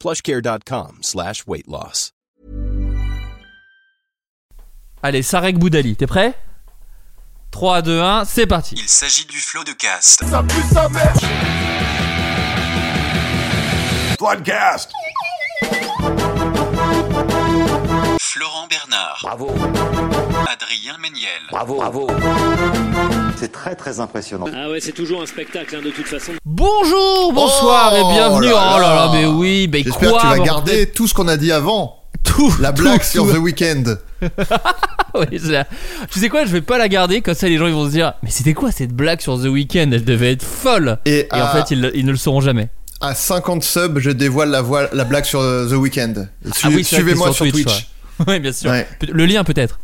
plushcare.com slash weight loss. Allez, Sarek Boudali, t'es prêt? 3, 2, 1, c'est parti. Il s'agit du flot de cast. Podcast. Florent Bernard, Bravo, Adrien Méniel, bravo, bravo. C'est très très impressionnant. Ah ouais, c'est toujours un spectacle hein, de toute façon. Bonjour, bonsoir Oh et bienvenue. là Oh là là, mais oui, mais J'espère quoi que tu vas garder tout ce qu'on a dit avant. tout La tout, blague sur tout. The Weeknd. Oui, c'est la- Tu sais quoi, je vais pas la garder comme ça les gens ils vont se dire mais c'était quoi cette blague sur The Weeknd? Elle devait être folle. Et, Et en fait, ils, ils ne le sauront jamais. à 50 subs, je dévoile la, voix- la blague sur euh, The Weeknd. Su- Ah oui, Suivez-moi sur Twitch. Ouais, bien sûr. Ouais. Le lien peut-être.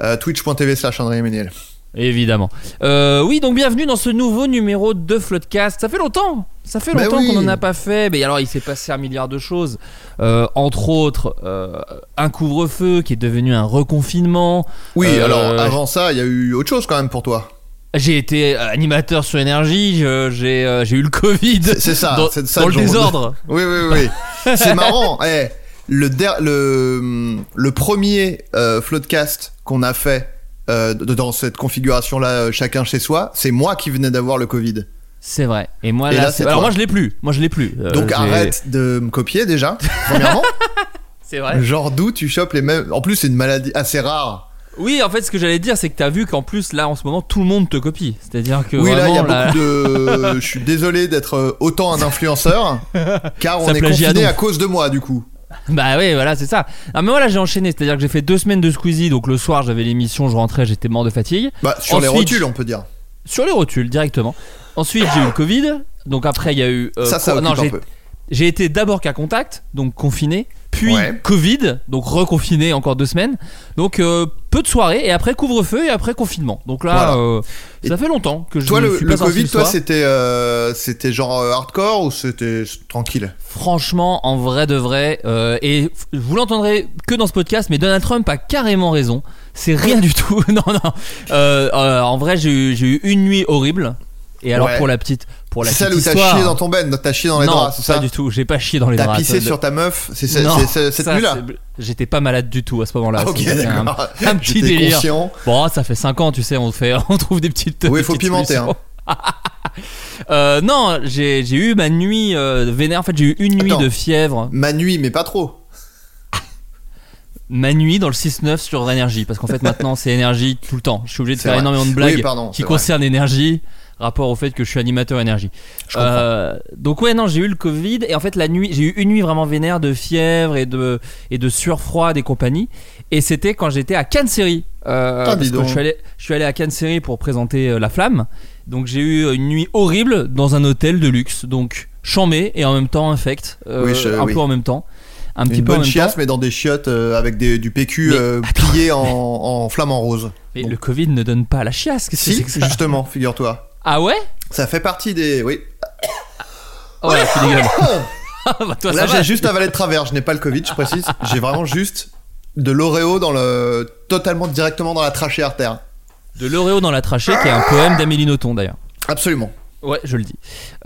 Euh, Twitch.tv slash André Méniel. Évidemment. Euh, oui, donc bienvenue dans ce nouveau numéro de Floodcast. Ça fait longtemps. Ça fait Bah longtemps oui. qu'on n'en a pas fait. Mais alors, il s'est passé un milliard de choses. Euh, entre autres, euh, un couvre-feu qui est devenu un reconfinement. Oui, alors avant ça, il y a eu autre chose quand même pour toi. J'ai été animateur sur énergie. J'ai eu le Covid. C'est ça, Dans, c'est ça dans le désordre. Oui, oui, oui. c'est marrant. Eh, le, der- le, le premier euh, Floodcast qu'on a fait euh, dans cette configuration-là, euh, chacun chez soi, c'est moi qui venais d'avoir le Covid. C'est vrai. Et moi, Et là, là, c'est- c'est alors moi, je l'ai plus. Moi, je l'ai plus. Euh, Donc j'ai- arrête de me copier déjà, premièrement. C'est vrai. Genre d'où tu chopes les mêmes. En plus, c'est une maladie assez rare. Oui, en fait, ce que j'allais dire, c'est que t'as vu qu'en plus, là, en ce moment, tout le monde te copie. C'est-à-dire que oui, là, il y a beaucoup de. Je suis désolé d'être autant un influenceur, car on Ça est à confiné à cause de moi, du coup. Bah oui, voilà, c'est ça. Ah, mais voilà, j'ai enchaîné. C'est-à-dire que j'ai fait deux semaines de Squeezie. Donc le soir, j'avais l'émission, je rentrais, j'étais mort de fatigue. Bah, sur les rotules, on peut dire. Sur les rotules, directement. Ensuite, j'ai eu le Covid. Donc après, il y a eu. euh, ça, ça occupe non, un peu. J'ai été d'abord cas contact, donc confiné. Puis Ouais. Covid, donc reconfiné encore deux semaines. Donc euh, peu de soirées et après couvre-feu et après confinement. Donc là, Voilà. euh, Et ça fait longtemps que je Toi, ne le, suis le Covid, toi, c'était euh, c'était genre hardcore ou c'était tranquille? Franchement, en vrai de vrai, et vous l'entendrez que dans ce podcast, mais Donald Trump a carrément raison. C'est rien du tout. non, non. En vrai, j'ai eu, une nuit horrible. Et alors Ouais. pour la petite, pour la celle où t'as chié dans ton ben, t'as chié dans les non, draps, c'est pas ça du tout. J'ai pas chié dans les T'as draps. pissé Ça, sur ta meuf C'est cette nuit-là J'étais pas malade du tout à ce moment-là. Ok, C'était un, d'accord. un petit J'étais délire. conscient. Bon, ça fait 5 ans, tu sais, on fait, on trouve des petites. Oui, des faut pimenter, hein. Euh, non, j'ai eu ma nuit euh, vénère. En fait, j'ai eu une nuit Attends. de fièvre. Ma nuit, mais pas trop. Ma nuit dans le 6-9 sur énergie. Parce qu'en fait, maintenant, c'est énergie tout le temps. Je suis obligé de faire vrai. énormément de blagues Oui, pardon, qui concernent énergie. Rapport au fait que je suis animateur énergie. Je. Euh, donc ouais non j'ai eu le Covid et en fait la nuit j'ai eu une nuit vraiment vénère de fièvre et de et de sueur froide et compagnie et c'était quand j'étais à Cannes Série euh, Ah, parce que je suis allé je suis allé à Cannes Série pour présenter euh, La Flamme donc j'ai eu une nuit horrible dans un hôtel de luxe donc chambé et en même temps infect Oui, je- un oui. peu en même temps un petit Une peu bonne chiasse, temps mais dans des chiottes euh, avec des, du PQ Mais euh, attends. plié en, en flamant rose. Bon. le Covid ne donne pas la chiasse qu'est-ce que Si, c'est que ça? justement, figure-toi. Ah ouais? Ça fait partie des. Oui. oh là tu dégueules Ah, bah, toi, Là, ça va. j'ai juste avalé de travers. Je n'ai pas le Covid, je précise. J'ai vraiment juste de l'Oreo dans le. totalement directement dans la trachée artère. de l'Oreo dans la trachée qui est un poème d'Amélie Nothomb d'ailleurs Absolument. Ouais, je le dis.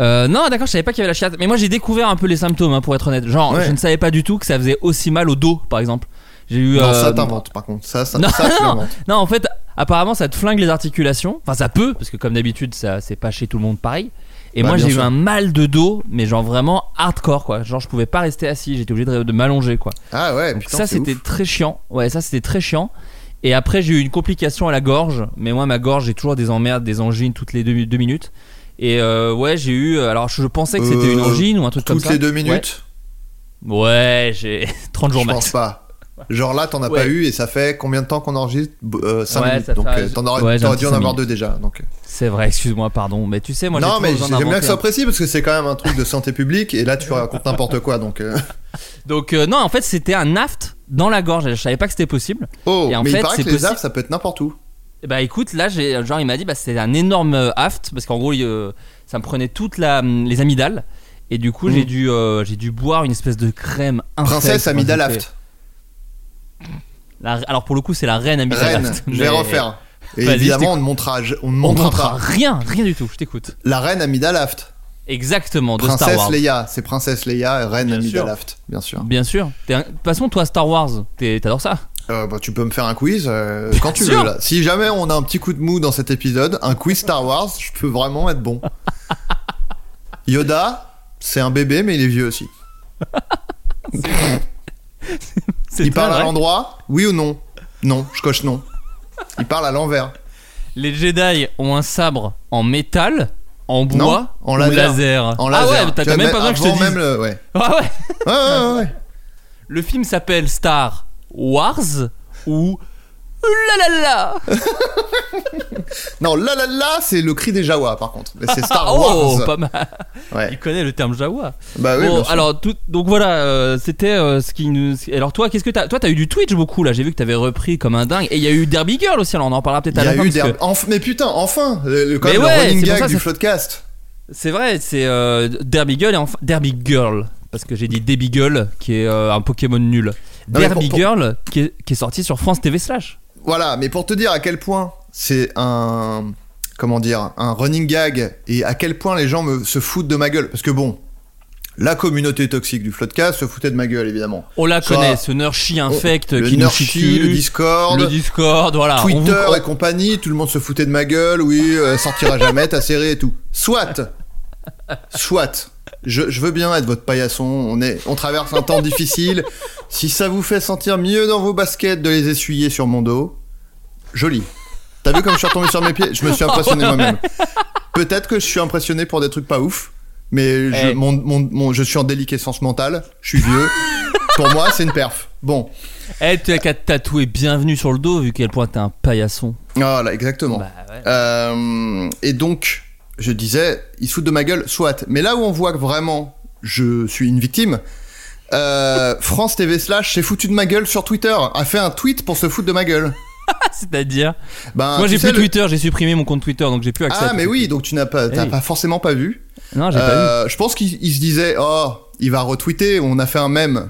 Euh, non, d'accord, je savais pas qu'il y avait la chiasse. Mais moi, j'ai découvert un peu les symptômes, hein, pour être honnête. Genre, Ouais. je ne savais pas du tout que ça faisait aussi mal au dos, par exemple. J'ai eu. Non, euh, ça t'invente, par contre. Ça, ça, Non, ça, tu non. l'inventes. Non, en fait, apparemment, ça te flingue les articulations. Enfin, ça peut, parce que comme d'habitude, ça c'est pas chez tout le monde pareil. Et Bah, moi j'ai eu sûr. un mal de dos, mais genre vraiment hardcore quoi. Genre je pouvais pas rester assis, j'étais obligé de, de m'allonger quoi. Ah ouais, Donc putain, ça c'est c'était ouf. très chiant. Ouais, ça c'était très chiant. Et après j'ai eu une complication à la gorge, mais moi ma gorge j'ai toujours des emmerdes, des angines toutes les deux, deux minutes. Et euh, ouais j'ai eu, alors je, je pensais que c'était Euh, une angine ou un truc comme Toutes ça. les deux minutes Ouais, Ouais, j'ai 30 jours Je pense pas. Genre là, t'en as Ouais. pas eu et ça fait combien de temps qu'on enregistre 5 Ouais, minutes. Donc fait- euh, t'en aurais, ouais, t'aurais dû en cinq avoir minutes. deux déjà. Donc. euh. C'est vrai, excuse-moi, pardon. Mais tu sais, moi non, mais j'aime bien que ça soit précis parce que c'est quand même un truc de santé publique et là tu racontes n'importe quoi. Donc. euh. Donc euh, non, en fait c'était un aft dans la gorge. Je savais pas que c'était possible. Oh, Et en mais fait, il paraît c'est que les aftes ça peut être n'importe où. Et bah écoute, là j'ai genre il m'a dit bah c'était un énorme euh, aft parce qu'en gros il, euh, ça me prenait toutes hum, les amygdales et du coup Mm. j'ai dû euh, j'ai dû boire une espèce de crème. Princesse j'étais- Laft. La- alors pour le coup c'est la reine Amida Reine, Laft. je vais Mais- refaire. Et évidemment, on ne montrera, on ne On montrera montrera pas. rien, rien du tout. Je t'écoute. La reine Amida Laft. Exactement de Star Princesse Wars. Leia, c'est Princesse Leia, reine Bien Amida sûr. Laft, bien sûr. Bien sûr. Un- De toute façon toi Star Wars, t'adores ça. Euh, bah, tu peux me faire un quiz euh, quand tu veux là. Si jamais on a un petit coup de mou dans cet épisode, un quiz Star Wars, je peux vraiment être bon. Yoda, c'est un bébé mais il est vieux aussi. Il parle à l'endroit Oui ou non? Non, je coche non. Il parle à l'envers. Les Jedi ont un sabre en métal, en bois, Non, en ou laser. En Ah ouais, t'as même pas besoin que je te dise. même le- ouais. Ah ouais. Ouais, ouais, ouais, ouais. Le film s'appelle Star Wars ou la la la. Non, là là là, c'est le cri des Jawa par contre. Mais c'est Star oh, Wars. pas mal. Ouais. Il connaît le terme Jawa. Bah oui, bon, sûr. alors tout, donc voilà, euh, c'était euh, ce qui nous. Alors toi, qu'est-ce que t'as Toi, t'as eu du Twitch beaucoup là. J'ai vu que t'avais repris comme un dingue. Et il y a eu Derby Girl aussi. Alors on en parlera peut-être Il à y la a fin. eu parce des... que Enf- Mais putain, enfin le, le- quand Mais même, ouais, le running c'est pour gag ça, du Floodcast. C'est vrai, c'est euh, Derby Girl et enfin Derby Girl. Parce que j'ai dit Derby Girl qui est euh, un Pokémon nul. Non, mais Derby pour- pour- Girl qui est, qui est sorti sur France TV Slash. Voilà, mais pour te dire à quel point c'est un comment dire un running gag et à quel point les gens me, se foutent de ma gueule parce que bon la communauté toxique du Floodcast se foutait de ma gueule évidemment. On la Soit- connaît, ce Nurchi infect qui nous dessus, le Discord, le Discord, voilà. Twitter vous- et compagnie, tout le monde se foutait de ma gueule, oui, euh, sortira jamais ta série et tout. Soit, soit, je, je veux bien être votre paillasson, on, est, on traverse un temps difficile. Si ça vous fait sentir mieux dans vos baskets de les essuyer sur mon dos, joli. T'as vu comme je suis retombé sur mes pieds? Je me suis impressionné moi-même. Peut-être que je suis impressionné pour des trucs pas ouf, mais je, Eh. mon, mon- mon- je suis en déliquescence mentale, je suis vieux. pour moi, c'est une perf. Bon, Eh, tu as qu'à te tatouer bienvenue sur le dos vu quel point t'es un paillasson. voilà, exactement. Bah ouais. Euh, et donc, je disais, ils se foutent de ma gueule, soit. Mais là où on voit que vraiment je suis une victime, euh, France TV slash s'est foutu de ma gueule sur Twitter, a fait un tweet pour se foutre de ma gueule. C'est-à-dire Ben, Moi j'ai plus le- Twitter, j'ai supprimé mon compte Twitter donc j'ai plus accès à Ah, mais oui, donc tu n'as pas, t'as Hey. pas forcément pas vu. Non, j'ai pas Euh, je pense qu'il il se disait, oh, il va retweeter, on a fait un mème.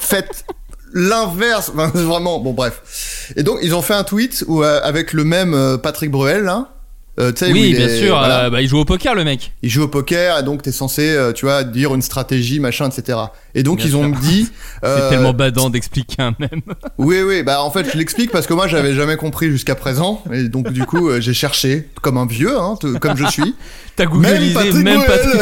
Faites l'inverse, Enfin, vraiment, bon bref. Et donc ils ont fait un tweet où, euh, avec le même euh, Patrick Bruel, là. Euh, Oui, bien est- sûr, voilà. euh, bah, il joue au poker le mec. il joue au poker et donc t'es censé euh, tu vois dire une stratégie machin etc et donc Bien ils ont dit C'est euh, tellement badant d'expliquer un même. oui oui bah en fait je l'explique parce que moi j'avais jamais compris jusqu'à présent et donc du coup j'ai cherché comme un vieux hein, comme je suis T'as même googlisé, Patrick même Patrick.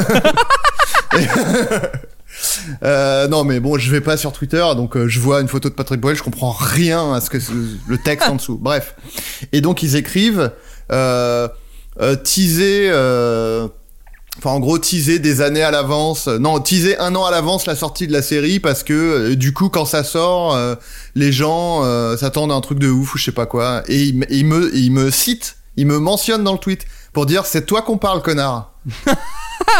Euh, non mais bon je vais pas sur Twitter donc euh, je vois une photo de Patrick Bruel je comprends rien à ce que le texte en dessous bref et donc ils écrivent euh, teaser euh, Enfin, en gros, teaser des années à l'avance. euh, Non, teaser un an à l'avance la sortie de la série parce que euh, du coup, quand ça sort, euh, les gens euh, s'attendent à un truc de ouf ou je sais pas quoi. Et il, me- il me, il me cite, il me mentionne dans le tweet pour dire c'est toi qu'on parle, connard.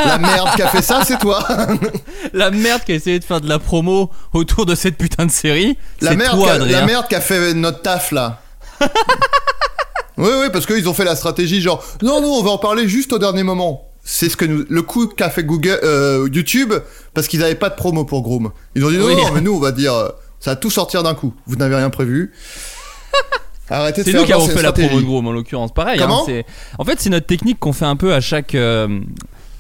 la merde qui a fait ça, c'est toi. La merde qui a essayé de faire de la promo autour de cette putain de série. la merde, toi, a, la merde qui a fait notre taf là. oui, oui, parce qu'ils ont fait la stratégie genre non, non, on va en parler juste au dernier moment. C'est ce que nous, le coup qu'a fait Google, euh, YouTube, parce qu'ils n'avaient pas de promo pour Groom. Ils ont dit non, Oui. non, mais nous on va dire, euh, ça va tout sortir d'un coup. Vous n'avez rien prévu. Arrêtez de C'est nous qui avons fait la promo de Grom en l'occurrence. Pareil. Comment hein, c'est- en fait, c'est notre technique qu'on fait un peu à chaque euh,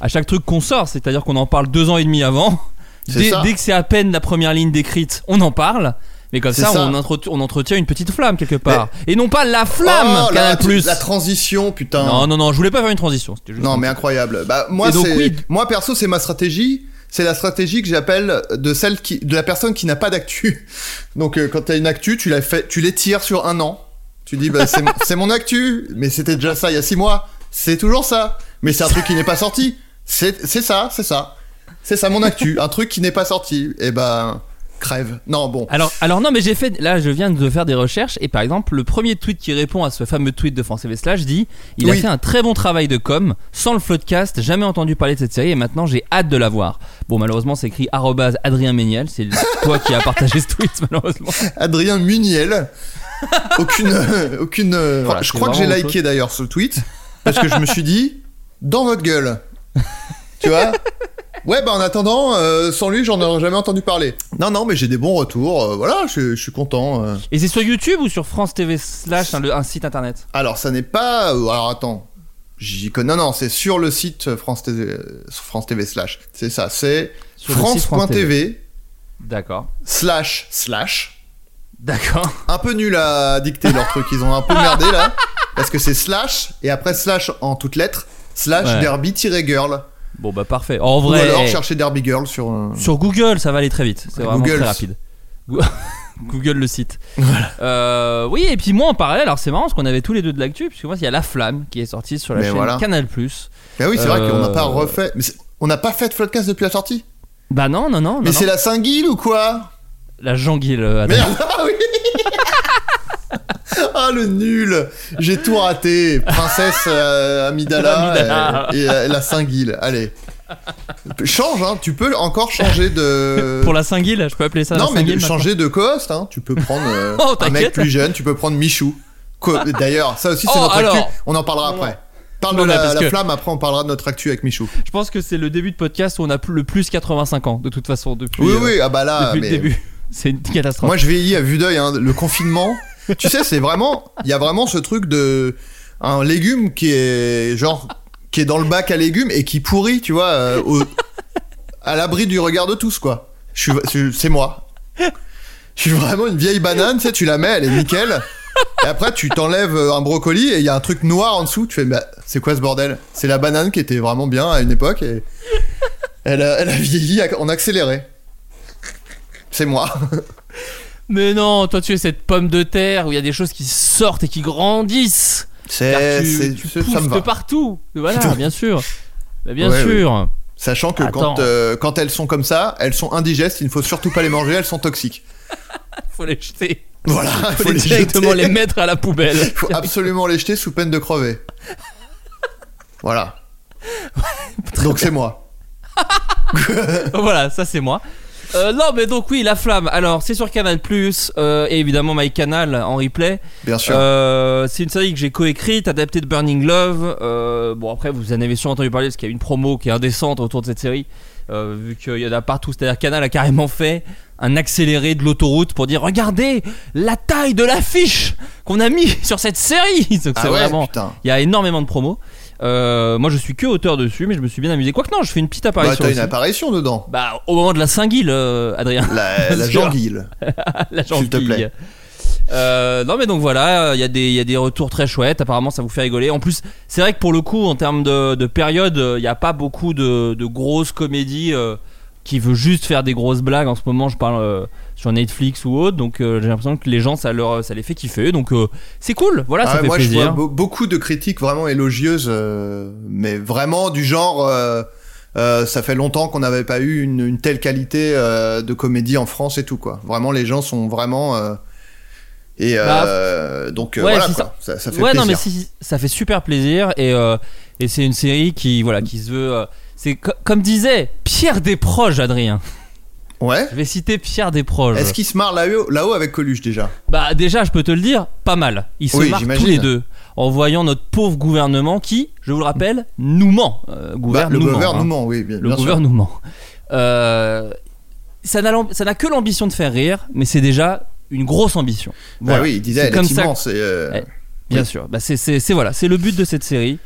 à chaque truc qu'on sort. C'est-à-dire qu'on en parle deux ans et demi avant. Dès que c'est à peine la première ligne décrite, on en parle. Mais comme ça, ça. On, entretient, on entretient une petite flamme quelque part. Et non pas la flamme, Oh, Canal la, Plus. la transition, putain. Non, non, non, je voulais pas faire une transition. juste Non, mais incroyable. Bah, moi, donc, oui. moi, perso, c'est ma stratégie. C'est la stratégie que j'appelle de celle qui, de la personne qui n'a pas d'actu. Donc, euh, quand t'as une actu, tu la fais, tu l'étires sur un an. Tu dis, bah, c'est, mon actu. Mais c'était déjà ça il y a six mois. C'est toujours ça. Mais c'est un truc qui n'est pas sorti. C'est, c'est ça, c'est ça. C'est ça mon actu. Un truc qui n'est pas sorti. Et ben, crève. Non, bon. Alors, alors non, mais j'ai fait. Là, je viens de faire des recherches et par exemple, le premier tweet qui répond à ce fameux tweet de France TV Slash dit Il a fait un très bon travail de com, sans le floodcast, jamais entendu parler de cette série et maintenant j'ai hâte de la voir. Bon, malheureusement, c'est écrit arrobase Adrien Méniel, c'est toi qui as partagé ce tweet, malheureusement. Adrien Muniel. Aucune, euh, aucune. euh, Voilà, je crois que j'ai liké d'ailleurs ce tweet parce que je me suis dit dans votre gueule. Tu vois? Ouais, bah en attendant, euh, sans lui, j'en aurais jamais entendu parler. Non, non, mais j'ai des bons retours. euh, voilà, je, je suis content. euh. Et c'est sur YouTube ou sur France TV Slash, un, le- un site internet? Alors, ça n'est pas. euh, alors attends. J'y connais. Non, non, c'est sur le site France TV, euh, France TV slash. C'est ça. C'est Sur le site France France.tv D'accord. slash slash. D'accord. un peu nul à dicter leur truc. Ils ont un peu merdé là. Parce que c'est slash et après slash en toutes lettres. Slash Ouais. derby-girl. Bon, bah parfait. En Ou vrai, alors eh, chercher derby girl sur. un- sur Google, ça va aller très vite. C'est vraiment Google. très rapide. Go- Google le site. Euh, oui, et puis moi en parallèle, alors c'est marrant parce qu'on avait tous les deux de l'actu, puisque moi il y a La Flamme qui est sortie sur la Mais chaîne voilà. Canal. Bah oui, c'est vrai qu'on n'a Euh, pas refait. Mais c'est- on n'a pas fait de podcast depuis la sortie? Bah non, non, non. mais non, c'est la Saint-Guil ou quoi? La Jean-Guil. euh, Adrien. Merde Ah oui Ah le nul J'ai tout raté. Princesse euh, Amidala, Amidala. Et, et, euh, la Saint-Guil. Allez. Change, hein. Tu peux encore changer de. Pour la Saint-Guil, je peux appeler ça non, la mais changer de co-host, hein. Tu peux prendre euh, Oh, un mec plus jeune, tu peux prendre Michou. Co- D'ailleurs, ça aussi c'est Oh, notre alors. actu. On en parlera après. Parle Non, de la, la que- flamme, après on parlera de notre actu avec Michou. Je pense que c'est le début de podcast où on a plus- le plus 85 ans, de toute façon, depuis, Oui, euh, oui, ah bah là. depuis mais- le début. C'est une catastrophe. Moi je vieillis à vue d'œil, hein. le confinement. Tu sais, c'est vraiment. Il y a vraiment ce truc de. Un légume qui est genre. qui est dans le bac à légumes et qui pourrit, tu vois, euh, au- à l'abri du regard de tous, quoi. Je suis- C'est moi. Je suis vraiment une vieille banane, tu sais, tu la mets, elle est nickel. Et après, tu t'enlèves un brocoli et il y a un truc noir en dessous. Tu fais, bah, c'est quoi ce bordel? C'est la banane qui était vraiment bien à une époque et elle a, elle a vieilli en accéléré. C'est moi. Mais non, toi tu es cette pomme de terre où il y a des choses qui sortent et qui grandissent. C'est, tu, ça me va. de partout. Voilà, bien sûr. Bah, bien Ouais, sûr. Sachant que quand, euh, quand elles sont comme ça, elles sont indigestes, il ne faut surtout pas les manger, elles sont toxiques. Faut les jeter. Voilà, il Faut, faut les directement jeter. les mettre à la poubelle. Il faut absolument les jeter sous peine de crever. Voilà. Donc c'est moi. voilà, ça c'est moi. Euh, non, mais donc oui, La Flamme. Alors, c'est sur Canal euh, et évidemment MyCanal en replay. Bien sûr. Euh, c'est une série que j'ai coécrite, adaptée de Burning Love. Bon, après, vous en avez sûrement entendu parler parce qu'il y a une promo qui est indécente autour de cette série, vu qu'il y en a partout. C'est-à-dire, Canal a carrément fait un accéléré de l'autoroute pour dire regardez la taille de l'affiche qu'on a mis sur cette série. Donc, c'est ah ouais, vraiment. Il y a énormément de promos. Euh, moi, je suis que auteur dessus, mais je me suis bien amusé. Quoique non, je fais une petite Bah, apparition. t'as une apparition dedans. Bah, au moment de la Saint-Guil, euh, Adrien. La, la Sûr. janguille. la S'il te plaît. Euh, non mais donc voilà, il y, a des- il y a des retours très chouettes, apparemment ça vous fait rigoler. En plus, c'est vrai que pour le coup, en termes de, de période, il n'y a pas beaucoup de, de grosses comédies euh, qui veut juste faire des grosses blagues. En ce moment, je parle sur Netflix ou autre, donc euh, j'ai l'impression que les gens, ça, leur, ça les fait kiffer. Donc euh, c'est cool, voilà, Ah ça fait moi, je vois plaisir. be- beaucoup de critiques vraiment élogieuses, euh, mais vraiment du genre. ça fait longtemps qu'on n'avait pas eu une, une telle qualité de comédie en France et tout quoi. Vraiment, les gens sont vraiment. et euh, donc ouais, voilà quoi. Ça, ça fait ouais, plaisir. non mais ça fait super plaisir et, et c'est une série qui, voilà, qui se veut. c'est co- comme disait Pierre Desproges, Adrien. Ouais. Je vais citer Pierre Desproges. Est-ce qu'ils se marrent là-haut, avec Coluche déjà Bah déjà, je peux te le dire, pas mal. Ils se Oui, marrent tous les deux en voyant notre pauvre gouvernement qui, je vous le rappelle, nous ment. Euh, Bah, Le gouvernement, hein. gouvernement, oui, bien, Le bien gouvernement. Euh, ça n'a l'amb- ça n'a que l'ambition de faire rire, mais c'est déjà une grosse ambition. Bah oui, il disait, elle comme est ça et, euh, Eh, Bien sûr. Bah, c'est- voilà, c'est le but de cette série.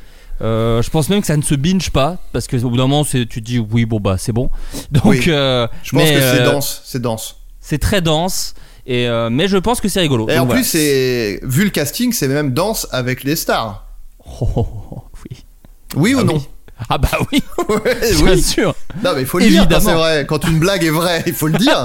Euh, je pense même que ça ne se binge pas parce que au bout d'un moment tu te dis oui bon bah c'est bon donc Oui. euh, Je pense mais, que c'est euh, dense, c'est dense. c'est très dense Et mais je pense que c'est rigolo. Et Donc en voilà. plus, c'est vu le casting, c'est même danse avec les stars. Oh, oh, oh, oui. Oui ou Ah non? Oui. Ah bah oui, Ouais, bien oui. sûr. Non, mais il faut le dire c'est vrai. Quand une blague est vraie, il faut le dire.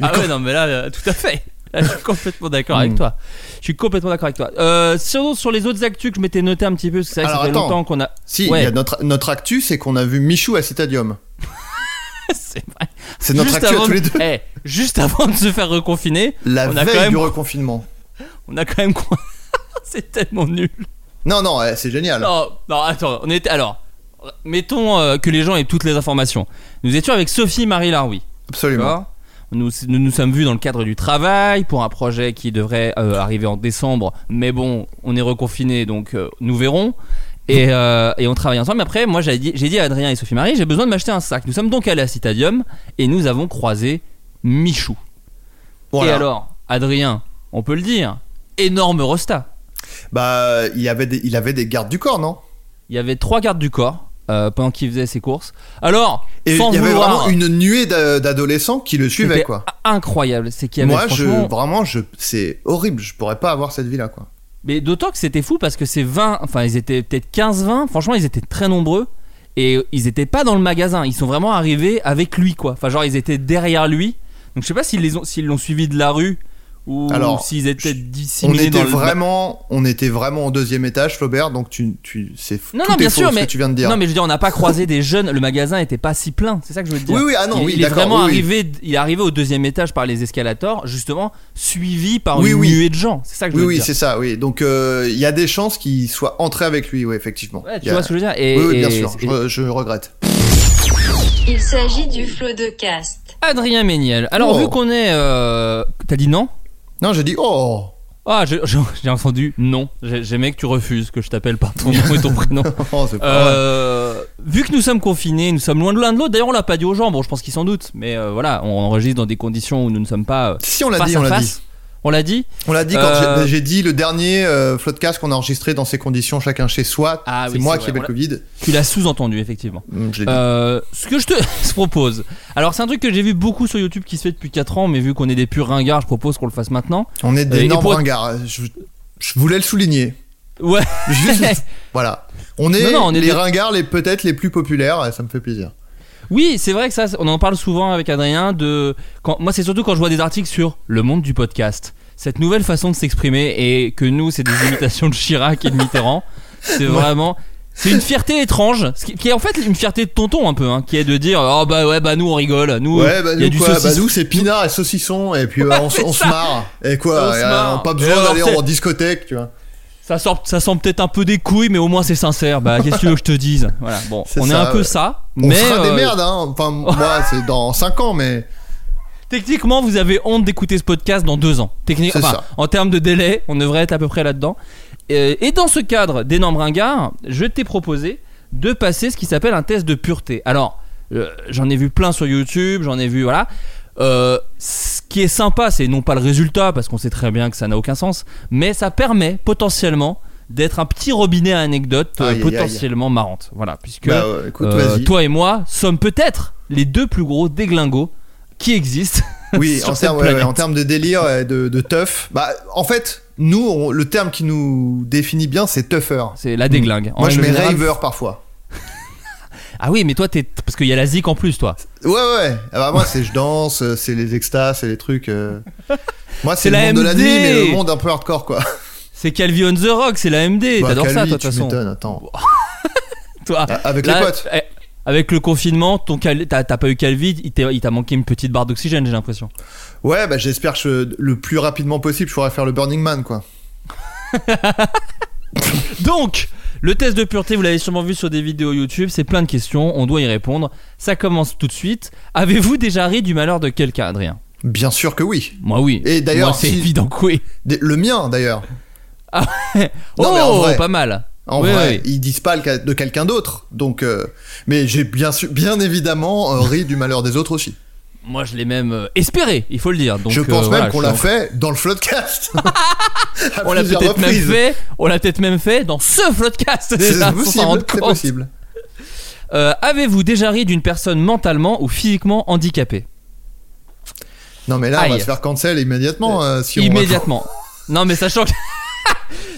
Ah ouais, non, mais là, tout à fait. Là, je suis complètement d'accord avec Hmm. toi. Je suis complètement d'accord avec toi. Euh, sur, sur les autres actus que je m'étais noté un petit peu, parce que ça fait attends. longtemps qu'on a. Si, Ouais. il y a notre, notre actu, c'est qu'on a vu Michou à Citadium. c'est vrai. C'est notre Juste actu à tous les de- deux. Eh, juste avant de se faire reconfiner, La on a quand veille même- du reconfinement. on a quand même. quoi- c'est tellement nul. Non, non, ouais, c'est génial. Non, non, attends, on était. Alors, mettons euh, que les gens aient toutes les informations. Nous étions avec Sophie Marie Laroui. Absolument. Nous, nous nous sommes vus dans le cadre du travail pour un projet qui devrait euh, arriver en décembre, mais bon, on est reconfiné donc euh, nous verrons. Et, euh, et on travaille ensemble. Mais après, moi j'ai dit, j'ai dit à Adrien et Sophie Marie, j'ai besoin de m'acheter un sac. Nous sommes donc allés à Citadium et nous avons croisé Michou. Voilà. Et alors, Adrien, on peut le dire, énorme rosta. Bah, il, avait des, il avait des gardes du corps, non? Il y avait trois gardes du corps euh, pendant qu'il faisait ses courses. Alors, Et sans il y avait vouloir, vraiment une nuée d'a- d'adolescents qui le suivaient, quoi. incroyable. C'est qu'il y avait Moi, je, franchement vraiment, je, c'est horrible. Je pourrais pas avoir cette vie-là, quoi. Mais d'autant que c'était fou parce que ces 20, enfin ils étaient peut-être 15-20, franchement ils étaient très nombreux et ils étaient pas dans le magasin, ils sont vraiment arrivés avec lui quoi. Enfin genre ils étaient derrière lui. Donc je sais pas s'ils l'ont suivi de la rue ou Alors, s'ils étaient On dissimulés était dans le vraiment, on était vraiment au deuxième étage, Flaubert. Donc tu, tu, c'est Non tout non bien est faux, sûr ce mais que tu viens de dire. Non mais je veux dire on n'a pas croisé des jeunes, le magasin était pas si plein, c'est ça que je veux te dire. Oui, oui, ah non, il, oui, il est vraiment oui, oui. arrivé il est arrivé au deuxième étage par les escalators justement suivi par Oui, une oui. nuée de gens, c'est ça que je Oui, veux oui, dire. c'est ça, oui. Donc euh, il y a des chances qu'il soit entré avec lui, oui, effectivement. Ouais, tu a- vois ce que je veux dire et, Oui, oui, bien et- sûr. et- Je, je regrette. Il s'agit du flot de cast. Adrien Méniel. Alors Oh. vu qu'on est euh, t'as dit non? Non, j'ai dit oh. Ah, j'ai entendu non. J'ai- J'aimais que tu refuses que je t'appelle par ton nom et ton prénom. Oh, c'est pas vrai. Euh, vu que nous sommes confinés, nous sommes loin de l'un de l'autre. D'ailleurs, on l'a pas dit aux gens. Bon, je pense qu'ils s'en doutent. Mais euh, voilà, on enregistre dans des conditions où nous ne sommes pas euh, Si on l'a face dit, à on l'a dit. face. On l'a dit. On l'a dit quand Euh, j'ai- j'ai dit le dernier euh, Floodcast qu'on a enregistré dans ces conditions, chacun chez soi. Ah c'est oui, moi qui on le Covid. Tu l'as sous-entendu effectivement. Mm. Euh, ce que je te propose. Alors, c'est un truc que j'ai vu beaucoup sur YouTube qui se fait depuis 4 ans, mais vu qu'on est des purs ringards, je propose qu'on le fasse maintenant. On est et d'énormes pour- ringards. Je, je voulais le souligner. Ouais. Juste, voilà. On est, Non, non, on est les des- ringards les peut-être les plus populaires. et Ça me fait plaisir. Oui, c'est vrai que ça, on en parle souvent avec Adrien. De quand, moi, c'est surtout quand je vois des articles sur le monde du podcast, cette nouvelle façon de s'exprimer et que nous, c'est des imitations de Chirac et de Mitterrand. C'est vraiment, c'est une fierté étrange, ce qui, qui est en fait une fierté de tonton un peu, hein, qui est de dire, oh bah ouais, bah nous on rigole, nous, Ouais, bah il y a nous, du quoi, bah, nous c'est pinard et saucisson et puis euh, on, se marre. Et quoi, On se euh, pas Et besoin d'aller en discothèque, tu vois. Ça sort, ça sent peut-être un peu des couilles, mais au moins c'est sincère. Bah qu'est-ce que tu veux que je te dise? Voilà, bon, on est un peu ça, On mais sera des euh, merdes, hein. Enfin, moi, c'est dans 5 ans, mais Techniquement, vous avez honte d'écouter ce podcast dans deux ans. Enfin, ça. en termes de délai, on devrait être à peu près là-dedans. Euh, Et dans ce cadre d'énormes ringards, je t'ai proposé de passer ce qui s'appelle un test de pureté. Alors, euh, j'en ai vu plein sur YouTube, j'en ai vu, voilà. Euh, ce qui est sympa, c'est non pas le résultat, parce qu'on sait très bien que ça n'a aucun sens, mais ça permet potentiellement d'être un petit robinet à anecdotes Aïe, aïe, aïe. potentiellement marrantes. Voilà, puisque bah, écoute, euh, toi et moi sommes peut-être les deux plus gros déglingos qui existent. Oui, en termes, ouais, ouais, planète. en termes de délire et de, de teuf. Bah, en fait, nous, on- le terme qui nous définit bien, c'est tougher. C'est la déglingue. Moi, je mets raver parfois. Ah oui, mais toi, t'es. Parce qu'il y a la zik en plus, toi. Ouais, ouais. Ah bah, moi, c'est je danse, euh, c'est les extas, c'est les trucs. euh. Moi, C'est le la monde de la MD. nuit, mais le monde un peu hardcore, quoi. C'est Calvi on the Rock, c'est la MD. Bah, T'adores ça, toi, de toute façon. attends. Toi, Avec là, les potes. eh, Avec le confinement, ton t'as pas eu Calvi, il t'a manqué une petite barre d'oxygène, j'ai l'impression. Ouais, bah, j'espère que je- le plus rapidement possible, je pourrai faire le Burning Man, quoi. Donc, le test de pureté, vous l'avez sûrement vu sur des vidéos YouTube, c'est plein de questions, on doit y répondre. Ça commence tout de suite. Avez-vous déjà ri du malheur de quelqu'un, Adrien? Bien sûr que oui. Moi, oui. Et d'ailleurs, c'est si- évident que oui. Le mien, d'ailleurs. oh, Non, mais en vrai. pas mal. En Oui, vrai, oui. ils disent pas le de quelqu'un d'autre. Donc, euh, mais j'ai bien, su- bien évidemment euh, ri du malheur des autres aussi. Moi, je l'ai même euh, espéré, il faut le dire. Donc, je pense voilà, même qu'on l'a en- fait dans le floodcast. On l'a peut-être même fait. On l'a peut-être même fait dans ce podcast C'est possible, c'est possible. Avez-vous déjà ri d'une personne mentalement ou physiquement handicapée? Non, mais là, on va se faire cancel immédiatement. on Immédiatement. Non, mais sachant que.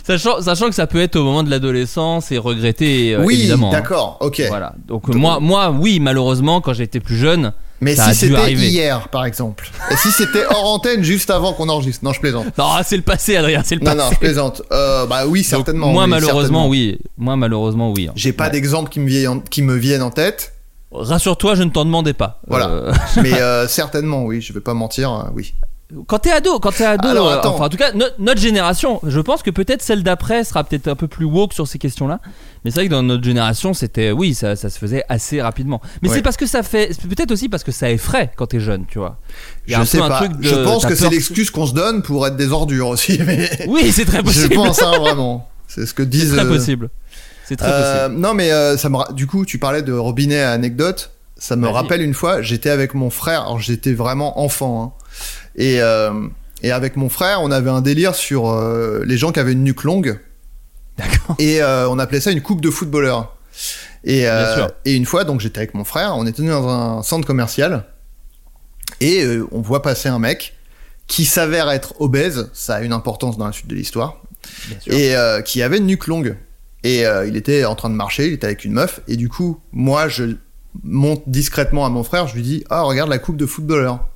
Sachant, sachant que ça peut être au moment de l'adolescence et regretter, euh, oui, évidemment. hein. d'accord, ok. Voilà. Donc, euh, moi, moi, oui, malheureusement, quand j'étais plus jeune, Mais ça si c'était hier, par exemple. Et si c'était hors antenne juste avant qu'on enregistre. Non, je plaisante. Non, c'est le passé, Adrien, c'est le Non, passé. non, je plaisante. Euh, bah oui, Donc, certainement. moi, oui, malheureusement, certainement. oui. Moi, malheureusement, oui. hein. J'ai pas Ouais. d'exemple qui me viennent en, qui me viennent en tête. Rassure-toi, je ne t'en demandais pas. Voilà. Euh, mais euh, certainement, oui. Je vais pas mentir. euh, oui. Quand t'es ado, quand t'es ado, Alors, euh, attends. enfin en tout cas no- notre génération, je pense que peut-être celle d'après sera peut-être un peu plus woke sur ces questions-là. Mais c'est vrai que dans notre génération, c'était oui, ça, ça se faisait assez rapidement. Mais Ouais. c'est parce que ça fait, c'est peut-être aussi parce que ça effraie quand t'es jeune, tu vois. Il y a Je un sais peu un pas. truc de- je pense t'as que c'est peur l'excuse qu'on se donne pour être des ordures aussi. Mais Oui, c'est très je possible. pense hein, vraiment. C'est ce que c'est disent. très euh, possible. C'est très Euh, possible. non, mais euh, ça me ra- du coup, tu parlais de robinet à anecdote. Ça me Vas-y. rappelle une fois, j'étais avec mon frère. Alors, j'étais vraiment enfant. hein. Et, euh, et avec mon frère, on avait un délire sur euh, les gens qui avaient une nuque longue. D'accord. Et euh, on appelait ça une coupe de footballeur. Et, et une fois, donc j'étais avec mon frère, on était dans un centre commercial. Et on voit passer un mec qui s'avère être obèse. Ça a une importance dans la suite de l'histoire et euh, qui avait une nuque longue. Et euh, il était en train de marcher, il était avec une meuf, et du coup, moi, je monte discrètement à mon frère, je lui dis Ah, regarde la coupe de footballeur.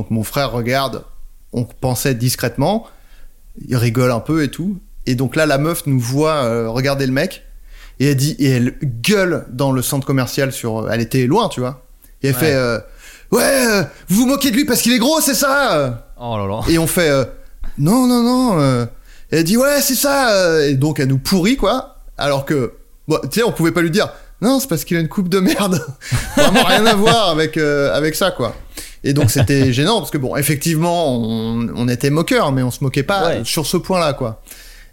Donc mon frère regarde, on pensait discrètement, il rigole un peu et tout. Et donc là, la meuf nous voit euh, regarder le mec, et elle dit, et elle gueule dans le centre commercial sur. Elle était loin, tu vois. Et elle Ouais. fait euh, Ouais, euh, vous vous moquez de lui parce qu'il est gros, c'est ça? Oh là là. et on fait euh, non non non euh. Et elle dit ouais c'est ça euh. et donc elle nous pourrit quoi alors que bon, tu sais on pouvait pas lui dire non c'est parce qu'il a une coupe de merde vraiment rien à voir avec euh, avec ça quoi et donc c'était gênant parce que bon effectivement on, on était moqueur mais on se moquait pas Ouais. sur ce point là quoi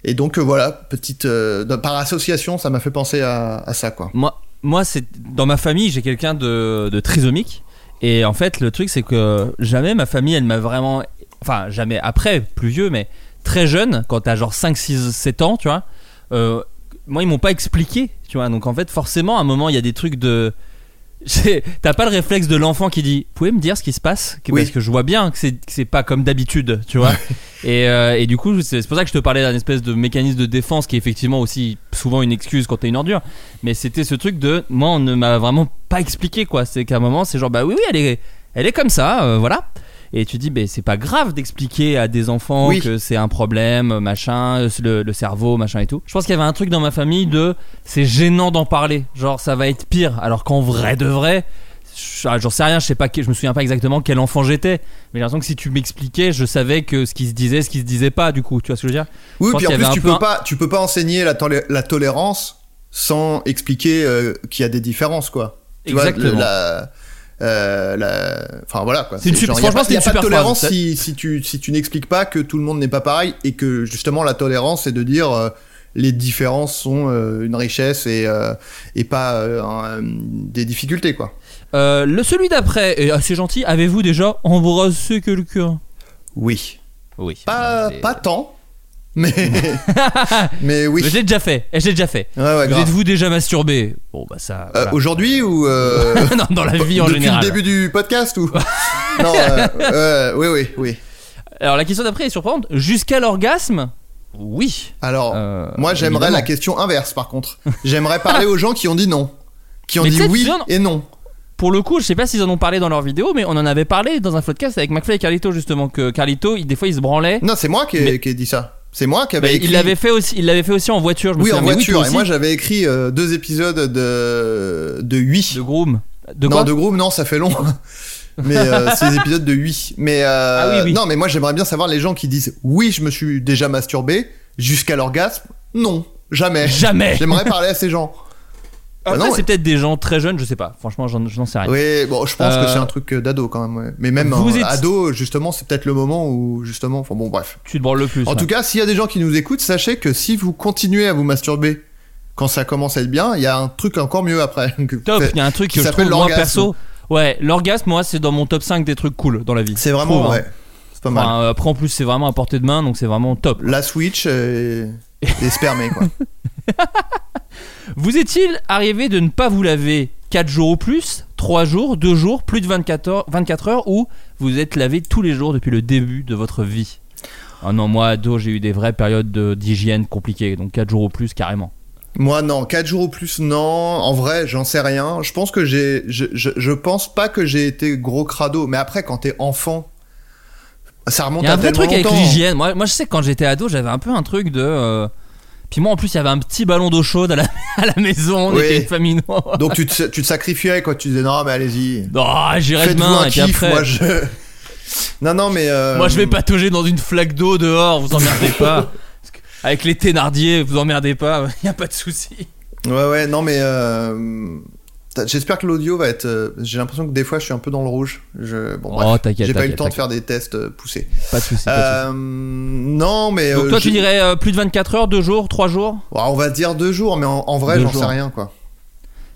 et donc euh, voilà petite euh, par association ça m'a fait penser à, à ça quoi Moi, moi c'est dans ma famille, j'ai quelqu'un de, de trisomique. Et en fait, le truc, c'est que jamais ma famille, elle m'a vraiment. Enfin, jamais après, plus vieux, mais très jeune, quand t'as genre 5, 6, 7 ans, tu vois. euh, moi, ils m'ont pas expliqué, tu vois. Donc en fait, forcément, à un moment, il y a des trucs de. T'as pas le réflexe de l'enfant qui dit Pouvez me dire ce qui se passe? Oui. Parce que je vois bien que c'est pas comme d'habitude, tu vois? Et, euh, et du coup, c'est c'est pour ça que je te parlais d'un espèce de mécanisme de défense qui est effectivement aussi souvent une excuse quand t'es une ordure. Mais c'était ce truc de moi, on ne m'a vraiment pas expliqué quoi. C'est qu'à un moment, c'est genre bah oui, oui, elle est, elle est comme ça, euh, voilà. Et tu dis, ben c'est pas grave d'expliquer à des enfants Oui. que c'est un problème, machin, le, le cerveau, machin et tout. Je pense qu'il y avait un truc dans ma famille de c'est gênant d'en parler. Genre, ça va être pire. Alors qu'en vrai de vrai, ah, j'en sais rien, je sais pas, je me souviens pas exactement quel enfant j'étais. Mais j'ai l'impression que si tu m'expliquais, je savais que ce qui se disait, ce qui se disait pas, du coup. Tu vois ce que je veux dire? Oui, puis en plus, tu peux, un- pas, tu peux pas enseigner la, tolé- la tolérance sans expliquer euh, qu'il y a des différences, quoi. Tu vois, Exactement. le- la, euh, la- Enfin, voilà, quoi. C'est une super- genre, il y a franchement, pas- il y a c'est pas une de super tolérance phrase. si, si tu, si tu n'expliques pas que tout le monde n'est pas pareil et que justement la tolérance, c'est de dire euh, les différences sont euh, une richesse et, euh, et pas euh, un- des difficultés, quoi. Euh, Le celui d'après est assez gentil. Avez-vous déjà embrassé quelqu'un? Oui. Oui. Pas tant, mais, mais oui. L'ai déjà fait. L'ai déjà fait. Ouais, ouais, Vous êtes-vous déjà masturbé? Bon bah ça. Euh. Aujourd'hui ou euh, non, dans la vie en Depuis général. le début du podcast ou? Non, euh, oui, oui, oui. Alors la question d'après est surprenante. Jusqu'à l'orgasme Oui. Alors, moi, j'aimerais la question inverse, par contre. J'aimerais parler aux gens qui ont dit non, qui ont Mais dit oui et non. Pour le coup, je sais pas s'ils en ont parlé dans leur vidéo, mais on en avait parlé dans un podcast avec McFly et Carlito justement que Carlito, il- des fois, il se branlait. Non, c'est moi qui ai, Mais- qui ai dit ça. C'est moi qui avais Mais écrit. il l'avait fait aussi. Il l'avait fait aussi en voiture. Je me Oui, en voiture. et moi, j'avais écrit euh, deux épisodes de de 8 de Groom. De non, quoi de Groom, non, ça fait long. mais euh, des épisodes de 8 Mais euh, Ah oui, oui. non, mais moi, j'aimerais bien savoir les gens qui disent oui, je me suis déjà masturbé jusqu'à l'orgasme. Non, jamais. Jamais. J'aimerais parler à ces gens. Après, Bah non, c'est peut-être des gens très jeunes, je sais pas. Franchement, j'en j'en sais rien. Oui, bon, je pense que Euh, c'est un truc euh, d'ado quand même. ouais. Mais même Vous euh, êtes- ado, justement, c'est peut-être le moment où justement. Enfin bon, bref. Tu te branles le plus. En ouais. tout cas, s'il y a des gens qui nous écoutent, sachez que si vous continuez à vous masturber quand ça commence à être bien, il y a un truc encore mieux après. Top, il y a un truc qui je s'appelle l'orgasme. perso. Ouais, l'orgasme, moi, c'est dans mon top 5 des trucs cool dans la vie. C'est Je vraiment trouve, hein. ouais. C'est pas mal. Enfin, euh, après, en plus, c'est vraiment à portée de main, donc c'est vraiment top. La Switch et, et spermé quoi. Vous est-il arrivé de ne pas vous laver 4 jours ou plus 3 jours, 2 jours, plus de 24 heures, 24 heures ou vous êtes lavé tous les jours depuis le début de votre vie? Non, moi ado, j'ai eu des vraies périodes de- d'hygiène compliquées, donc 4 jours ou plus carrément. Moi non, 4 jours ou plus non. En vrai, j'en sais rien. Je pense que j'ai, je, je, je pense pas que j'ai été gros crado. Mais après, quand t'es enfant, ça remonte Il y a à un vrai tellement truc avec l'hygiène. Moi, moi, je sais que quand j'étais ado, j'avais un peu un truc de. euh, Puis moi, en plus, il y avait un petit ballon d'eau chaude à la, à la maison. On Oui. était une famille noire. Donc tu te, tu te sacrifiais quoi. Tu disais non mais allez-y. Oh, j'irai Faites-vous demain. un Et puis kiff. après, Moi je. Non non mais. euh, moi, je vais patauger dans une flaque d'eau dehors. Vous emmerdez pas. Avec les Thénardier, vous emmerdez pas. Il y a pas de souci. Ouais ouais non mais. euh, J'espère que l'audio va être. euh, J'ai l'impression que des fois je suis un peu dans le rouge. Je... Bon, Oh, bref, J'ai pas eu le temps de faire des tests euh, poussés. Pas de souci. pas de souci. Euh, non mais. Donc toi, tu dirais euh, plus de 24 heures, 2 jours, 3 jours? Ouais, on va dire deux jours, mais en, en vrai, j'en sais rien, quoi.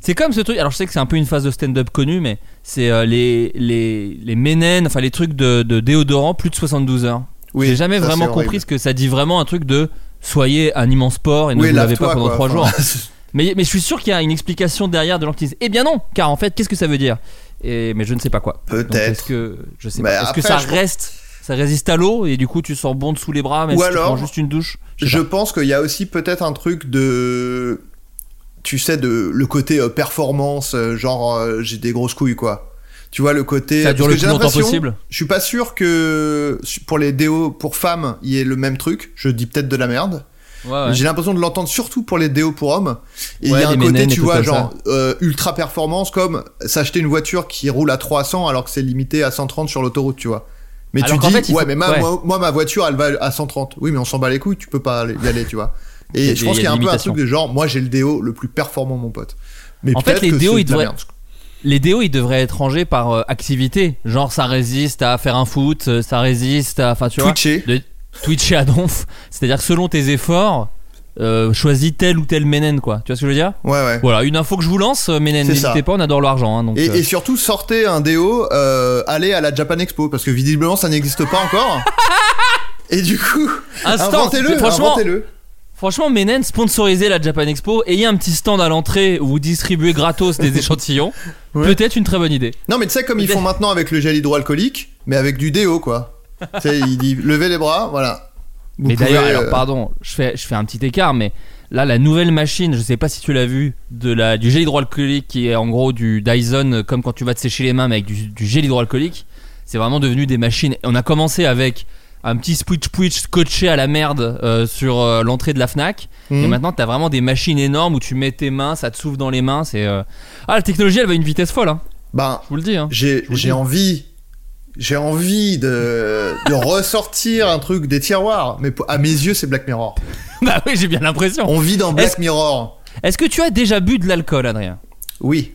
C'est comme ce truc, alors je sais que c'est un peu une phase de stand-up connue, mais c'est euh, les, les, les ménènes, enfin les trucs de, de déodorant plus de 72 heures. Oui, J'ai jamais ça, vraiment compris ce que ça dit vraiment un truc de soyez un immense sport et ne Oui, vous lavez pas pendant quoi. 3 jours. Mais, mais je suis sûr qu'il y a une explication derrière de gens qui disent Eh bien non, car en fait, qu'est-ce que ça veut dire? Et, Mais je ne sais pas quoi. Peut-être. Est-ce que, je sais pas. Est-ce après, que ça pense- reste, ça résiste à l'eau et du coup tu sens bon dessous les bras, Ou si alors, tu prends juste une douche? Je pense qu'il y a aussi peut-être un truc de. Tu sais, de le côté euh, performance, euh, genre euh, j'ai des grosses couilles, quoi. Tu vois, le côté. Ça dure le plus longtemps possible? Je suis pas sûr que pour les déos pour femmes, il y ait le même truc. Je dis peut-être de la merde. Ouais, ouais. J'ai l'impression de l'entendre surtout pour les déos pour hommes. Et il Ouais, y a un côté, tu vois, genre euh, ultra performance, comme s'acheter une voiture qui roule à 300 alors que c'est limité à 130 sur l'autoroute, tu vois. Mais Alors tu dis, fait, ouais, faut- mais ma-. Moi, moi, ma voiture, elle va à 130. Oui, mais on s'en bat les couilles, tu peux pas y aller, tu vois. A Et je pense il y qu'il y a a un peu un truc de genre, moi j'ai le déo le plus performant, mon pote. Mais En fait, les déos, ils devraient-. Les déos, ils devraient être rangés par euh, activité. Genre, ça résiste à faire un foot, euh, ça résiste à. Enfin, tu vois. Twitcher. De twitcher à donf. C'est-à-dire que selon tes efforts, euh, choisis tel ou tel ménène, quoi. Tu vois ce que je veux dire? Ouais, ouais. Voilà, une info que je vous lance, euh, ménène, n'hésitez pas, on adore l'argent. hein, donc, Et, euh, et surtout, sortez un déo, euh, allez à la Japan Expo, parce que visiblement ça n'existe pas encore. et du coup, inventez-le, franchement, inventez-le. franchement, ménène, sponsorisez la Japan Expo, ayez un petit stand à l'entrée où vous distribuez gratos des échantillons. Ouais. Peut-être une très bonne idée. Non, mais tu sais, comme ils font maintenant avec le gel hydroalcoolique, mais avec du déo, quoi. Tu sais, il dit levez les bras, voilà. Vous mais d'ailleurs, euh, alors pardon, je fais, je fais un petit écart, mais là, la nouvelle machine, je sais pas si tu l'as vu, de la, du gel hydroalcoolique qui est en gros du Dyson, euh, comme quand tu vas te sécher les mains, mais avec du, du gel hydroalcoolique, c'est vraiment devenu des machines. On a commencé avec un petit switch switch scotché à la merde euh, sur euh, l'entrée de la Fnac. Mhm. Et maintenant, t'as vraiment des machines énormes où tu mets tes mains, ça te souffle dans les mains. C'est euh, ah la technologie, elle va à une vitesse folle. Hein. Ben, Je vous le dis. Hein. j'ai envie. J'ai envie de, de ressortir un truc des tiroirs, mais à mes yeux, c'est Black Mirror. bah oui, j'ai bien l'impression. On vit dans Black Mirror. Est-ce que tu as déjà bu de l'alcool, Adrien? Oui.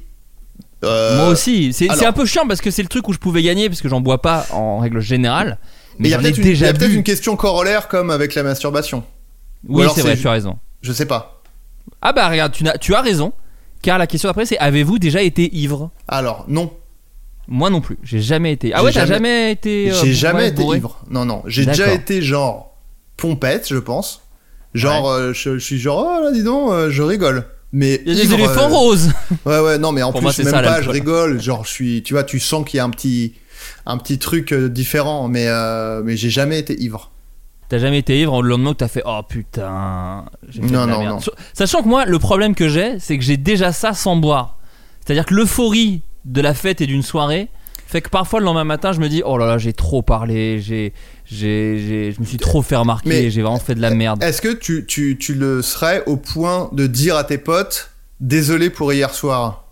Euh, Moi aussi. C'est un peu chiant parce que c'est le truc où je pouvais gagner parce que j'en bois pas en règle générale. Mais il y a peut-être une, question corollaire comme avec la masturbation. ou Oui, c'est vrai, tu as raison. Je sais pas. Ah bah regarde, tu, n'as- tu as raison. Car la question d'après c'est avez-vous déjà été ivre? Alors, non. Moi non plus, j'ai jamais été. Ah ouais, t'as jamais- été. euh, J'ai jamais été bourré ivre. Non, non. J'ai déjà été genre pompette, je pense. Genre, euh, je, je suis genre, oh là, dis donc, euh, je rigole. Mais Il y a des éléphants euh, roses. Ouais, ouais, non, mais en Pour plus, moi, même ça, pas, je rigole. Genre, je suis, tu vois, tu sens qu'il y a un petit, un petit truc euh, différent, mais, euh, mais j'ai jamais été ivre. T'as jamais été ivre le lendemain où t'as fait oh putain. fait Non, non, merde. non. Sa- Sachant que moi, le problème que j'ai, c'est que j'ai déjà ça sans boire. C'est-à-dire que l'euphorie de la fête et d'une soirée fait que parfois le lendemain matin, je me dis oh là là, j'ai trop parlé, j'ai, j'ai, j'ai- je me suis trop fait remarquer, j'ai vraiment fait de la merde. Est-ce que tu, tu, tu le serais au point de dire à tes potes, désolé pour hier soir,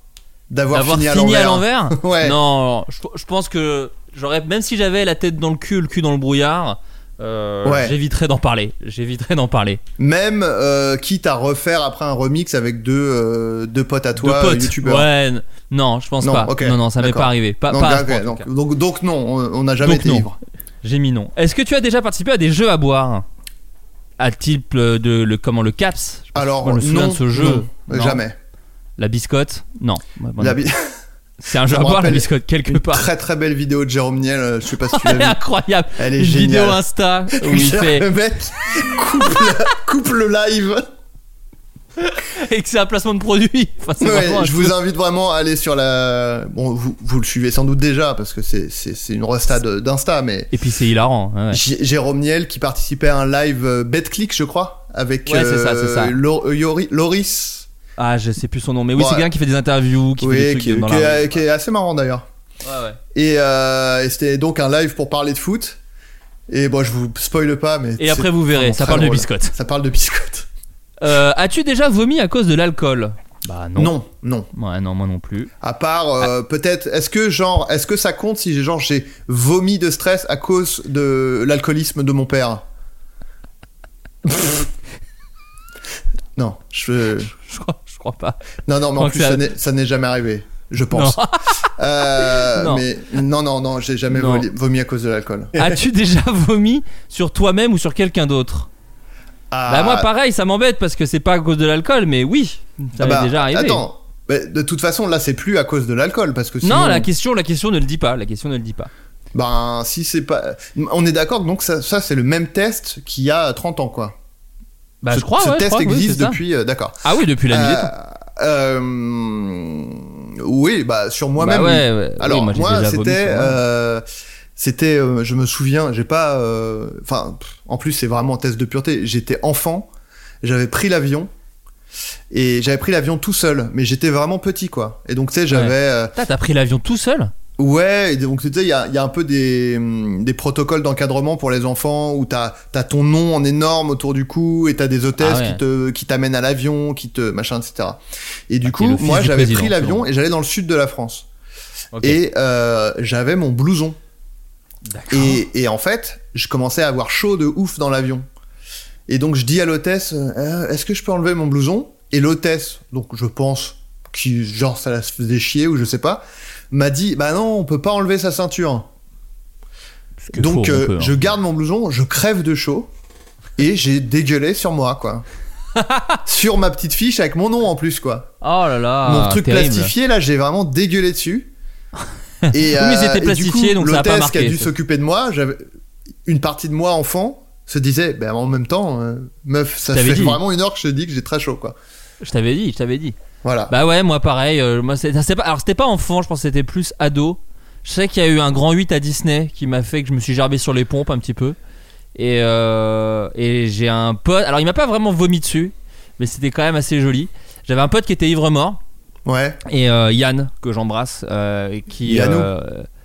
d'avoir fini, fini, à l'envers l'envers Ouais. Non, je, je pense que j'aurais, même si j'avais la tête dans le cul, le cul dans le brouillard, euh, Ouais. j'éviterais d'en parler. J'éviterais d'en parler. Même euh, quitte à refaire après un remix avec deux, euh, deux potes à toi, potes. youtubeurs. Ouais, non, je pense Non, pas. ok, non, non, ça m'est pas arrivé. Pas, Donc, pas à ce ok, point, donc, donc, donc non, on n'a jamais Donc été non. ivre. J'ai mis non. Est-ce que tu as déjà participé à des jeux à boire? À type euh, de le comment le caps? Alors, je me souviens non, de ce jeu. non, Non. jamais. La biscotte? Non. La non. bi- C'est un jeu à boire la biscotte quelque Une part. très très belle vidéo de Jérôme Niel, euh, je sais pas si tu l'as Elle est vu. incroyable. Elle est Une vidéo géniale. Insta où il fait Le mec coupe le, coupe le live. et que c'est un placement de produit. Enfin, Ouais, je vous invite vraiment à aller sur la. Bon, vous, vous le suivez sans doute déjà parce que c'est une resta de- d'Insta, mais Et puis c'est hilarant. ouais. J- Jérôme Niel qui participait à un live euh, BetClick, je crois, avec Ouais, c'est ça, c'est ça. Euh, Loris. Ah, je sais plus son nom, mais oui, c'est quelqu'un qui fait des interviews, qui fait des trucs qui, dans qui la est, rue. qui est assez marrant d'ailleurs. Ouais, ouais. Et, euh, et c'était donc un live pour parler de foot. Et bon, je vous spoile pas, mais. Et c'est après, vous verrez, vraiment ça très parle de drôle. biscottes. Ça parle de biscottes. Euh, As-tu déjà vomi à cause de l'alcool? Bah non. Non, non. Ouais, non, moi non plus. À part, euh, peut-être, est-ce que genre, est-ce que ça compte si genre j'ai vomi de stress à cause de l'alcoolisme de mon père? Non, je. Je crois, crois pas. Non, non, mais en plus, ça- ça n'est- jamais arrivé. Je pense. Euh, Non. Mais non, non, non, j'ai jamais Non. vomi à cause de l'alcool. As-tu déjà vomi sur toi-même ou sur quelqu'un d'autre? Ah, Bah moi pareil, ça m'embête parce que c'est pas à cause de l'alcool, mais oui, ça ah m'est bah, déjà arrivé. Attends, mais de toute façon, là, c'est plus à cause de l'alcool parce que sinon, non, la question, la question ne le dit pas. La question ne le dit pas. ben si c'est pas, on est d'accord. Donc ça, ça c'est le même test qu'il y a 30 ans, quoi. Bah ce, je crois. ce ouais, je test crois, existe depuis, euh, d'accord. Ah oui, depuis la nuit. Euh, euh, oui, bah sur moi-même. Bah ouais, ouais. Alors Oui, moi, moi, c'était, euh, c'était, je me souviens, j'ai pas, enfin, en plus c'est vraiment un test de pureté. J'étais enfant, j'avais pris l'avion et j'avais pris l'avion tout seul, mais j'étais vraiment petit quoi. Et donc tu sais, j'avais, T'as pris l'avion tout seul? Ouais, donc tu sais, il y a, il y a un peu des, hum, des protocoles d'encadrement pour les enfants où t'as, t'as ton nom en énorme autour du cou et t'as des hôtesses Ah ouais. qui te, qui t'amènent à l'avion, qui te, machin, etc. Et du Ah, coup, moi j'avais pris l'avion et j'allais dans le sud de la France. Et euh, j'avais mon blouson. Et, et en fait, je commençais à avoir chaud de ouf dans l'avion. Et donc je dis à l'hôtesse, euh, est-ce que je peux enlever mon blouson? Et l'hôtesse, donc je pense, qui genre ça la faisait chier ou je sais pas, m'a dit, bah non, on peut pas enlever sa ceinture. Donc euh, hein. je garde mon blouson, je crève de chaud et j'ai dégueulé sur moi quoi. sur ma petite fiche avec mon nom en plus quoi. Oh là là. mon truc terrible. plastifié là, j'ai vraiment dégueulé dessus. Et, Oui, mais c'était et du coup, donc ça a pas qui a dû s'occuper de moi, j'avais une partie de moi enfant se disait, ben en même temps, euh, meuf, ça fait dit. vraiment une heure que je te dis que j'ai très chaud quoi. Je t'avais dit, je t'avais dit. Voilà. Bah ouais, moi pareil. euh, moi, c'est- pas, alors c'était pas enfant, je pense que c'était plus ado. Je sais qu'il y a eu un grand 8 à Disney qui m'a fait que je me suis gerbé sur les pompes un petit peu. Et, euh, et j'ai un pote. Alors il m'a pas vraiment vomi dessus, mais c'était quand même assez joli. J'avais un pote qui était ivre mort. Ouais. Et euh, Yann, que j'embrasse, qui. Yannou.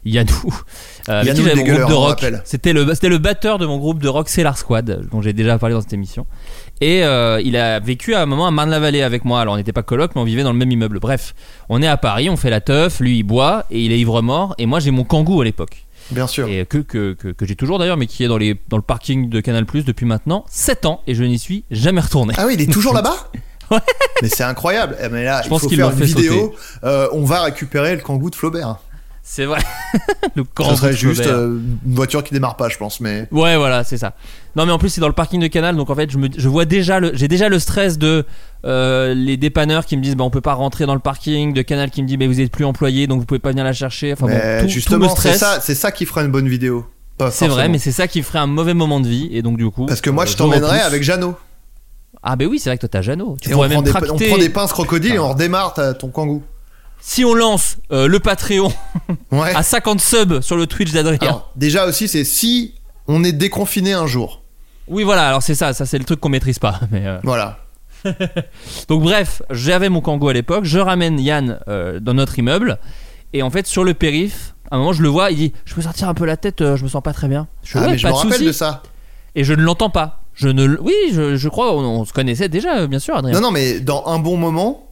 Yannou. Euh, Yannou le groupe de rock. C'était le, c'était le batteur de mon groupe de rock Cellar Squad, dont j'ai déjà parlé dans cette émission. Et euh, il a vécu à un moment à Marne-la-Vallée avec moi. Alors on n'était pas coloc, mais on vivait dans le même immeuble. Bref, on est à Paris, on fait la teuf, lui il boit et il est ivre mort. Et moi j'ai mon kangou à l'époque. Bien sûr. Et que, que, que, que j'ai toujours d'ailleurs, mais qui est dans, les, dans le parking de Canal Plus depuis maintenant 7 ans. Et je n'y suis jamais retourné. Ah oui, il est toujours là-bas Ouais. Mais c'est incroyable. Eh, mais là, Je il pense faut qu'il faire une vidéo. euh, on va récupérer le kangou de Flaubert. C'est vrai. le grand Ça serait juste euh, une voiture qui démarre pas, je pense. Mais Ouais, voilà, c'est ça. Non, mais en plus, c'est dans le parking de Canal, donc en fait, je, me, je vois déjà le, j'ai déjà le stress de euh, les dépanneurs qui me disent, bah, on peut pas rentrer dans le parking, de Canal qui me dit, mais vous êtes plus employé, donc vous pouvez pas venir la chercher. Enfin Mais bon, tout, tout me justement, c'est ça, c'est ça qui fera une bonne vidéo. Pas C'est vrai, mais c'est ça qui ferait un mauvais moment de vie, et donc du coup. Parce que moi, euh, je t'emmènerai repousse. avec Jeannot. Ah, bah oui, c'est vrai que toi t'as Jeannot. Tu Et on pourrais prend, même des, tracter. on prend des pinces crocodiles et on redémarre ton kangou. Si on lance euh, le Patreon Ouais. à 50 subs sur le Twitch d'Adrien. Alors, déjà aussi, c'est si on est déconfiné un jour. Oui, voilà, alors c'est ça, ça c'est le truc qu'on maîtrise pas. Mais euh, Voilà. Donc bref, j'avais mon Kangoo à l'époque, je ramène Yann euh, dans notre immeuble, et en fait sur le périph', à un moment je le vois, il dit Je peux sortir un peu la tête, je me sens pas très bien. Je Ah, Ouais, mais je pas me rappelle de ça. Et je ne l'entends pas. Je ne, oui, je, je crois, on, on se connaissait déjà, bien sûr, Adrien. Non, non, mais dans un bon moment,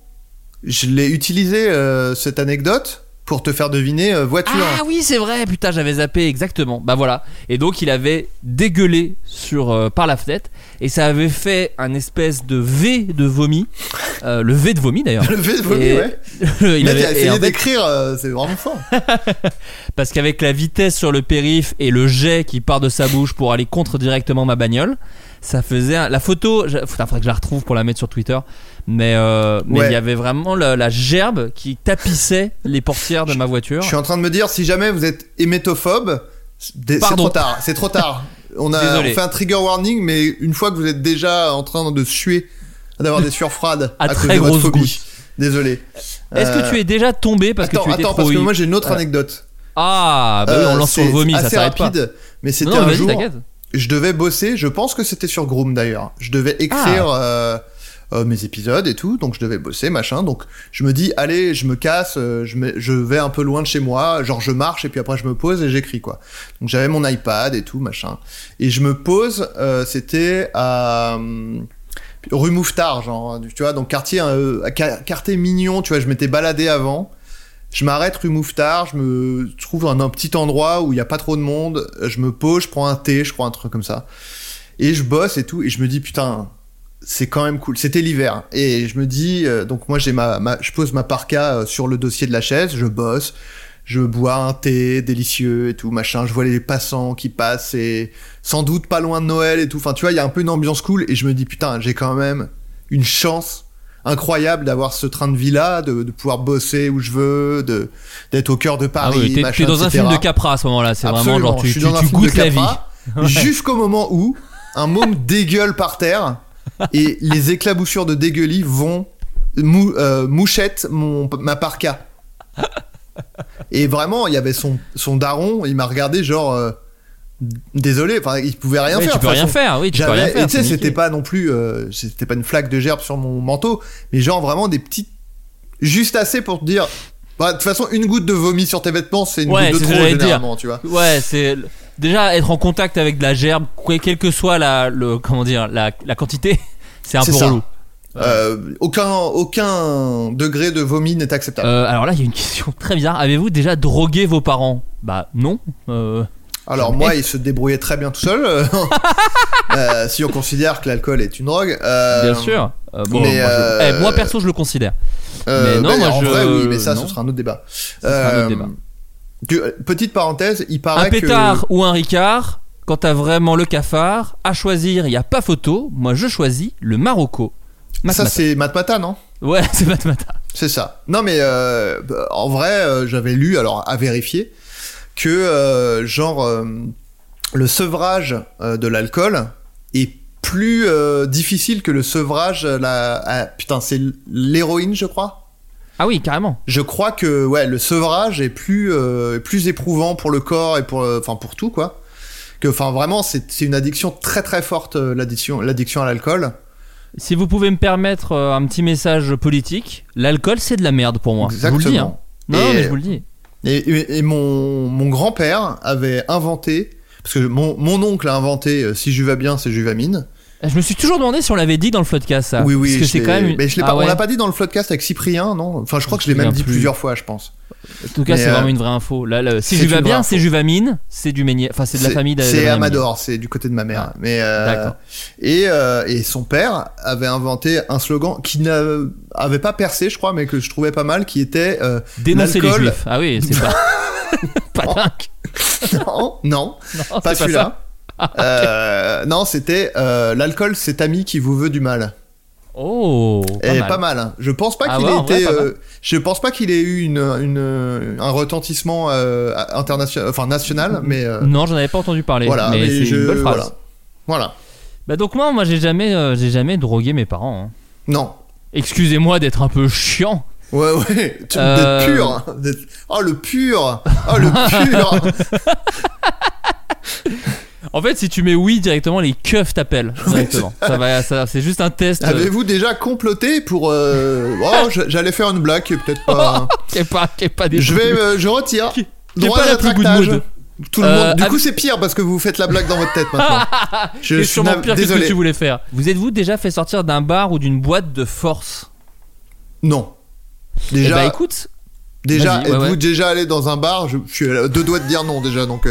je l'ai utilisé, euh, cette anecdote, pour te faire deviner euh, voiture. Ah oui, c'est vrai, putain, j'avais zappé exactement. Bah voilà. Et donc il avait dégueulé sur euh, par la fenêtre et ça avait fait un espèce de V de vomi, Euh, le V de vomi d'ailleurs. Le V de vomi, Et- ouais. il avait a essayé en fait, d'écrire, c'est vraiment fort. parce qu'avec la vitesse sur le périph et le jet qui part de sa bouche pour aller contre directement ma bagnole, ça faisait un- la photo. je- faudrait que je la retrouve pour la mettre sur Twitter. Mais euh, mais il Ouais. y avait vraiment la, la gerbe qui tapissait les portières de ma voiture. Je suis en train de me dire, si jamais vous êtes hémétophobe, c'est trop tard. C'est trop tard. On a on fait un trigger warning, mais une fois que vous êtes déjà en train de suer d'avoir des sueurs froides À à, cause de votre phobie. Désolé. Est-ce Euh, que tu es déjà tombé parce attends, que tu étais attends, parce que moi j'ai une autre Ouais. anecdote. Ah, bah oui, on Euh, lance sur le vomi, ça s'arrête pas. rapide, mais c'était un jour. Je devais bosser, je pense que c'était sur Groom d'ailleurs. Je devais écrire Ah. euh, euh, mes épisodes et tout, donc je devais bosser, machin. Donc je me dis, allez, je me casse, euh, je, je vais un peu loin de chez moi, genre je marche et puis après je me pose et j'écris quoi. Donc j'avais mon iPad et tout, machin. Et je me pose, euh, c'était à hum, rue Mouffetard, genre, tu vois, donc quartier, euh, qua- quartier mignon, tu vois, je m'étais baladé avant. Je m'arrête rue Mouffetard, je me trouve un, un petit endroit où il y a pas trop de monde, je me pose, je prends un thé, je crois un truc comme ça. Et je bosse et tout, et je me dis putain, c'est quand même cool. C'était l'hiver. Et je me dis, euh, donc moi j'ai ma, ma- je pose ma parka euh, sur le dossier de la chaise, je bosse, je bois un thé délicieux et tout, machin, je vois les passants qui passent et sans doute pas loin de Noël et tout. Enfin, tu vois, il y a un peu une ambiance cool et je me dis putain, j'ai quand même une chance incroyable d'avoir ce train de vie là, de, de pouvoir bosser où je veux, de d'être au cœur de Ah Paris. oui, t'es- machin, t'es dans un film de Capra à ce moment-là. C'est vraiment Absolument, genre tu, je suis tu- dans un tu film de goûtes la vie. Ouais. Jusqu'au moment où un môme dégueule par terre et les éclaboussures de dégueulis vont mou, euh, mouchette mon, ma parka. Et vraiment, il y avait son, son daron, il m'a regardé genre. euh, désolé, enfin, il pouvait rien Ouais, faire. tu peux rien façon. faire, oui, tu peux rien faire, Et tu sais, c'était pas non plus. euh, c'était pas une flaque de gerbe sur mon manteau, mais genre vraiment des petites. Juste assez pour te dire. Bah, de toute façon, une goutte de vomi sur tes vêtements, c'est une Ouais, goutte de trop, dire. généralement, tu vois. Ouais, c'est déjà être en contact avec de la gerbe, que- quelle que soit la, le, comment dire, la, la quantité, c'est un peu ça. relou. Euh, aucun, aucun degré de vomi n'est acceptable. Euh, alors là, il y a une question très bizarre. Avez-vous déjà drogué vos parents? Bah non. Euh, Alors moi, il se débrouillait très bien tout seul. si on considère que l'alcool est une drogue. bien sûr. Bon, mais, moi, je- eh, moi, perso, je le considère. mais non, bah, moi en je. vrai, oui, mais ça, non. ce sera un autre débat. Ce sera un autre débat. Tu- petite parenthèse, il Un paraît pétard que ou un ricard, quand t'as vraiment le cafard, à choisir, il n'y a pas photo. Moi, je choisis le Marocco. ça, Matmata. c'est Matmata, non? Ouais, c'est Matmata. C'est ça. Non, mais euh, en vrai, euh, j'avais lu, alors à vérifier, que euh, genre euh, le sevrage euh, de l'alcool est plus euh, difficile que le sevrage. euh, La, ah, putain, c'est l'héroïne, je crois? Ah oui, carrément. Je crois que ouais, le sevrage est plus euh, plus éprouvant pour le corps et pour euh, enfin pour tout quoi. Que enfin vraiment, c'est une addiction très très forte euh, l'addiction l'addiction à l'alcool. Si vous pouvez me permettre un petit message politique, l'alcool c'est de la merde pour moi. Je vous le dis. hein. Exactement. Non, Et- mais je vous le dis. Et, et- et mon, mon grand-père avait inventé, parce que mon, mon oncle a inventé si je vais bien, c'est juvamine. Je me suis toujours demandé si on l'avait dit dans le podcast ça. oui, oui, Parce que c'est quand même. Mais je l'ai Ah pas, ouais. on l'a pas dit dans le floodcast avec Cyprien, non? Enfin, je crois que je l'ai me même dit plus. plusieurs fois, je pense. En tout cas, c'est euh, vraiment une vraie info. Là, là, si une bien, c'est. Juvamine, c'est du. Enfin, c'est de la famille. C'est Amador, c'est du côté de ma mère. Mais euh, D'accord. Et, euh, et son père avait inventé un slogan qui n'avait pas percé, je crois, mais que je trouvais pas mal, qui était euh, Dénoncer les juifs. Ah oui, c'est pas. pas dingue. non, non, Non, pas celui-là. Euh, non, c'était euh, l'alcool, c'est ami qui vous veut du mal. Oh. Pas Et mal. pas mal. hein. Je pense pas Ah qu'il ouais, ait vrai, été. euh, je pense pas qu'il ait eu une, une- un retentissement international, enfin national, mais Non, j'en avais pas entendu parler. voilà. mais, c'est je, une belle phrase. voilà. Voilà. Bah donc moi, moi j'ai jamais, j'ai jamais drogué mes parents. hein. Non. Excusez-moi d'être un peu chiant. Ouais, ouais. Euh, D'être pur. hein. D'être- Oh le pur. Oh le pur. En fait, si tu mets oui directement, les keufs t'appellent directement. ça va, ça, c'est juste un test. euh, Avez-vous déjà comploté pour euh, Oh, je- j'allais faire une blague qui est peut-être pas. qui est pas, qui est pas des je vais, euh, je retire. Qui- qui est Droit pas de la plus good rétractage. mood. Tout le Euh, monde. Du coup, c'est pire parce que vous faites la blague dans votre tête maintenant. Je C'est suis sûrement nav- pire que ce que désolé. tu voulais faire. Vous êtes-vous déjà fait sortir d'un bar ou d'une boîte de force? Non. Eh Déjà, bah écoute, déjà, ouais, êtes-vous ouais. déjà allé dans un bar? Je, je suis à deux doigts de dire non déjà, donc.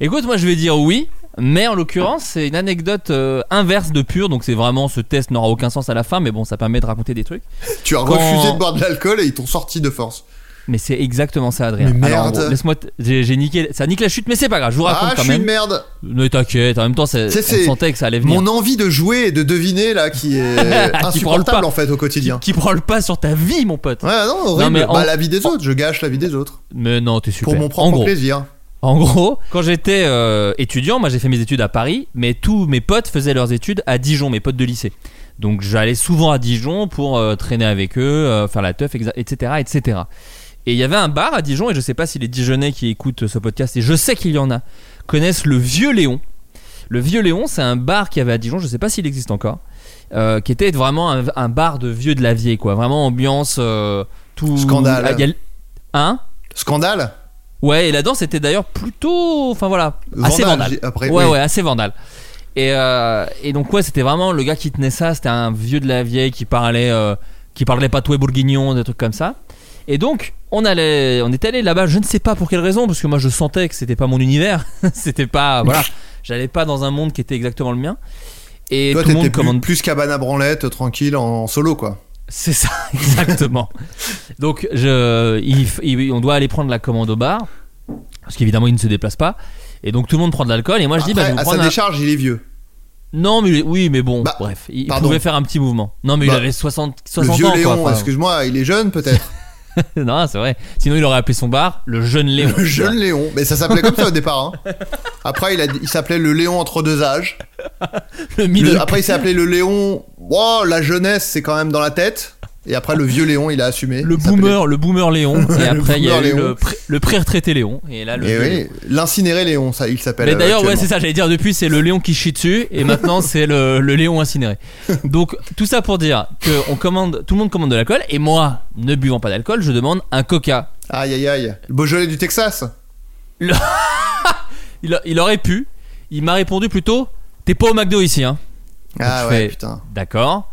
Écoute, moi je vais dire oui. Mais en l'occurrence, c'est une anecdote euh, inverse de pur, donc c'est vraiment ce test n'aura aucun sens à la fin, mais bon, ça permet de raconter des trucs. tu as Quand- refusé de boire de l'alcool et ils t'ont sorti de force. Mais c'est exactement ça, Adrien. Mais Alors, merde. laisse-moi, t- j'ai j'ai niqué, ça nique la chute, mais c'est pas grave, je vous raconte Ah, je quand suis même. une merde. Ne t'inquiète, en même temps, c'est, Tu sais, on c'est sentait que ça allait venir. Mon envie de jouer et de deviner là qui est prend insupportable pas. en fait au quotidien. Qui prend le pas sur ta vie, mon pote. Ouais, non, horrible. mais bah, en- la vie des autres, je gâche la vie des autres. Mais non, t'es super. Pour mon en propre gros, plaisir. En gros, quand j'étais euh, étudiant, moi j'ai fait mes études à Paris, mais tous mes potes faisaient leurs études à Dijon, mes potes de lycée. Donc j'allais souvent à Dijon pour euh, traîner avec eux, euh, faire la teuf, etc., etc. Et il y avait un bar à Dijon, et je sais pas si les Dijonais qui écoutent ce podcast, et je sais qu'il y en a, connaissent le Vieux Léon. Le Vieux Léon, c'est un bar qu'il y avait à Dijon, je sais pas s'il existe encore, euh, qui était vraiment un, un bar de vieux de la vieille, quoi. Vraiment ambiance euh, tout. Scandale. Hein? Scandale? Ouais, et là-dedans, c'était d'ailleurs plutôt. Enfin voilà, assez Vandale, après, ouais, oui. ouais, assez vandal. Et, euh, et donc, ouais, c'était vraiment le gars qui tenait ça. C'était un vieux de la vieille qui parlait, euh, qui parlait patoué bourguignon, des trucs comme ça. Et donc, on allait, on était allé là-bas. Je ne sais pas pour quelle raison, parce que moi, je sentais que c'était pas mon univers. c'était pas, voilà, j'allais pas dans un monde qui était exactement le mien. Et Toi, tout le monde t'étais plus, commande. plus cabane à branlette, tranquille, en solo, quoi. C'est ça, exactement. Donc, je, il, il- on doit aller prendre la commande au bar, parce qu'évidemment, il ne se déplace pas. Et donc, tout le monde prend de l'alcool. Et moi, je dis, bah, je vais à sa un- décharge, il est vieux. Non, mais oui, mais bon, Bah, bref, il pardon. pouvait faire un petit mouvement. Non, mais Bah, il avait 60, Le 60 vieux ans, Léon, excuse-moi, il est jeune peut-être. non, c'est vrai. Sinon, il aurait appelé son bar le jeune Léon. Le jeune Léon. Mais ça s'appelait comme ça au départ. hein. Après, il, a- il s'appelait le Léon entre deux âges. Le Le- middle- après, il s'est appelé le Léon. Oh, la jeunesse, c'est quand même dans la tête. Et après, le vieux Léon, il a assumé. le boomer, le boomer Léon. Et après, il y a eu Léon. le, pré- le pré-retraité Léon. Et là, le. Oui, l'incinéré Léon, ça, il s'appelle. Mais euh, d'ailleurs, ouais, actuellement. c'est ça, j'allais dire depuis, c'est le Léon qui chie dessus, et maintenant c'est le, le Léon incinéré. Donc, tout ça pour dire que on commande, tout le monde commande de l'alcool, et moi, ne buvant pas d'alcool, je demande un coca. Aïe, aïe, aïe. Le Beaujolais du Texas. Il, a- il aurait pu, il m'a répondu plutôt, t'es pas au McDo ici, hein. Ah ouais, fais- putain. D'accord.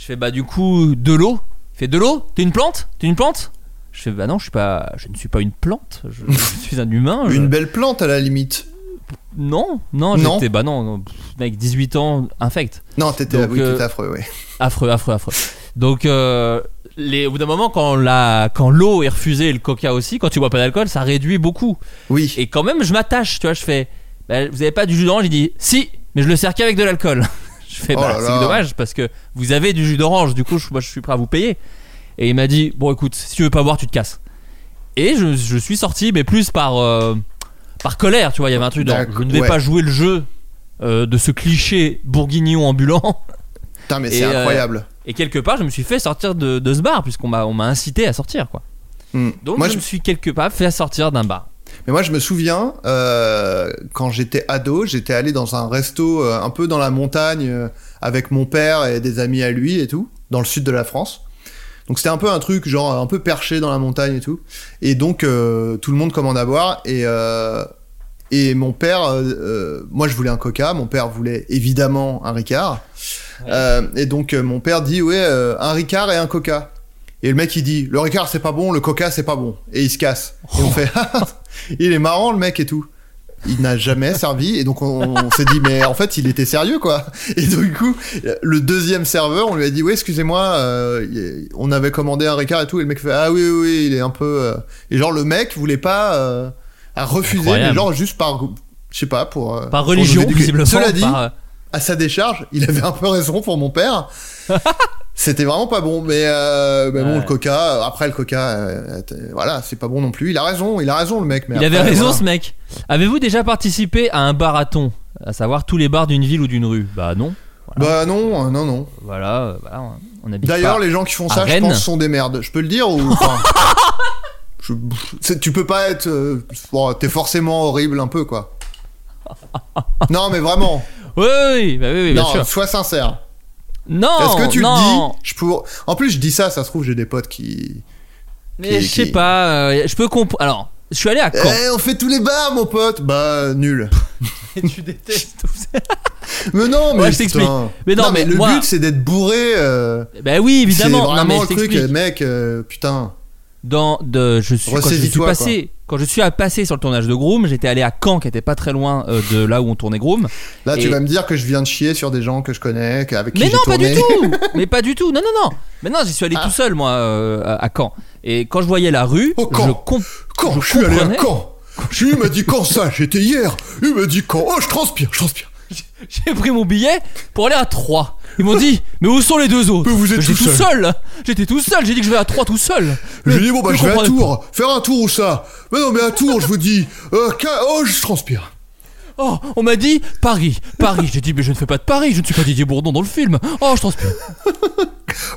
Je fais, bah, du coup, de l'eau. Il fait, de l'eau? T'es une plante? T'es une plante? Je fais, bah non, je suis pas, je ne suis pas une plante, je, je suis un humain. je- Une belle plante à la limite. Non, non, Non. j'étais, bah non, non, pff, mec, 18 ans, infect. Non, t'étais Donc, oui, euh, t'étais affreux, oui. Affreux, affreux, affreux. Donc, euh, les, au bout d'un moment, quand, la, quand l'eau est refusée et le coca aussi, quand tu bois pas d'alcool, ça réduit beaucoup. Oui. Et quand même, je m'attache, tu vois, je fais, bah, vous avez pas du jus d'orange? Il dit, si, mais je le sers qu'avec de l'alcool. Je fais, Oh bah, c'est dommage parce que vous avez du jus d'orange, du coup, je, moi, je suis prêt à vous payer. Et il m'a dit, bon, écoute, si tu veux pas boire, tu te casses. Et je, je suis sorti, mais plus par, euh, par colère, tu vois, il y avait un truc dans, je ne vais ouais. pas jouer le jeu euh, de ce cliché bourguignon ambulant. Putain, mais c'est euh, incroyable. Et quelque part, je me suis fait sortir de, de ce bar, puisqu'on m'a, on m'a incité à sortir, quoi. Hmm. Donc, Moi, je, je- me suis quelque part fait sortir d'un bar. Mais moi, je me souviens, euh, quand j'étais ado, j'étais allé dans un resto euh, un peu dans la montagne euh, avec mon père et des amis à lui et tout, dans le sud de la France. Donc c'était un peu un truc genre un peu perché dans la montagne et tout. Et donc tout le monde commande à boire et et mon père, moi je voulais un Coca, mon père voulait évidemment un Ricard. Et donc mon père dit ouais un Ricard et un Coca. Et le mec il dit le Ricard c'est pas bon, le Coca c'est pas bon. Et il se casse. Et on fait il est marrant le mec et tout. Il n'a jamais servi et donc on, on s'est dit mais en fait il était sérieux quoi. Et du coup le deuxième serveur on lui a dit oui excusez-moi euh, on avait commandé un Ricard et tout et le mec fait ah oui oui, oui il est un peu euh, et genre le mec voulait pas euh, a refusé mais genre juste par je sais pas pour euh, Par pour religion, éduquer. visiblement. Cela dit par, euh, à sa décharge, il avait un peu raison pour mon père. C'était vraiment pas bon, mais, euh, mais bon, le coca, euh, après le coca, euh, voilà, c'est pas bon non plus. Il a raison, il a raison le mec. Mais il avait raison, voilà. ce mec. Avez-vous déjà participé à un barathon? À savoir tous les bars d'une ville ou d'une rue? Bah non. Bah non, non, non. Voilà, voilà on habite D'ailleurs, les gens qui font ça, je Rennes. pense, sont des merdes. Je peux le dire ou je- Tu peux pas être. euh, bon, T'es forcément horrible un peu, quoi. Non, mais vraiment. Oui, oui, oui, bah oui, oui, bien non, sûr. sois sincère. Non, Est-ce que tu non. le dis je pour... En plus, je dis ça, ça se trouve, j'ai des potes qui. Mais qui- je sais qui- pas, euh, je peux comprendre. Alors, je suis allé à Caen. Eh, on fait tous les bars, mon pote. Bah, nul. tu détestes tout ça. Mais non, mais Ouais, je t'explique. Mais non, mais le moi- but c'est d'être bourré. euh, Bah oui, évidemment. C'est Non, vraiment mais le truc, mec. euh, putain. Dans de, je suis quand je suis passé, quand je suis à passer sur le tournage de Groom, j'étais allé à Caen, qui était pas très loin euh, de là où on tournait Groom. Là, tu vas me dire que je viens de chier sur des gens que je connais, avec qui Mais non, pas du tout. Mais pas du tout. Non, non, non. Mais non, j'y suis allé Ah. tout seul moi euh, à, à Caen. Et quand je voyais la rue, Au Caen. je comp- je je suis allé à Caen, il m'a dit quand ça, j'étais hier. Il m'a dit quand. Oh, je transpire, je transpire. J'ai pris mon billet pour aller à 3. Ils m'ont dit, mais où sont les deux autres Mais vous êtes J'étais tout tout seul. J'étais tout seul. J'ai dit que je vais à 3 tout seul. J'ai dit bon bah je vais à Tours. Faire un tour ou ça Mais non, mais à Tours, je vous dis. Euh, oh, je transpire. Oh, on m'a dit Paris, Paris. J'ai dit, mais je ne fais pas de Paris, je ne suis pas Didier Bourdon dans le film. Oh, je transpire.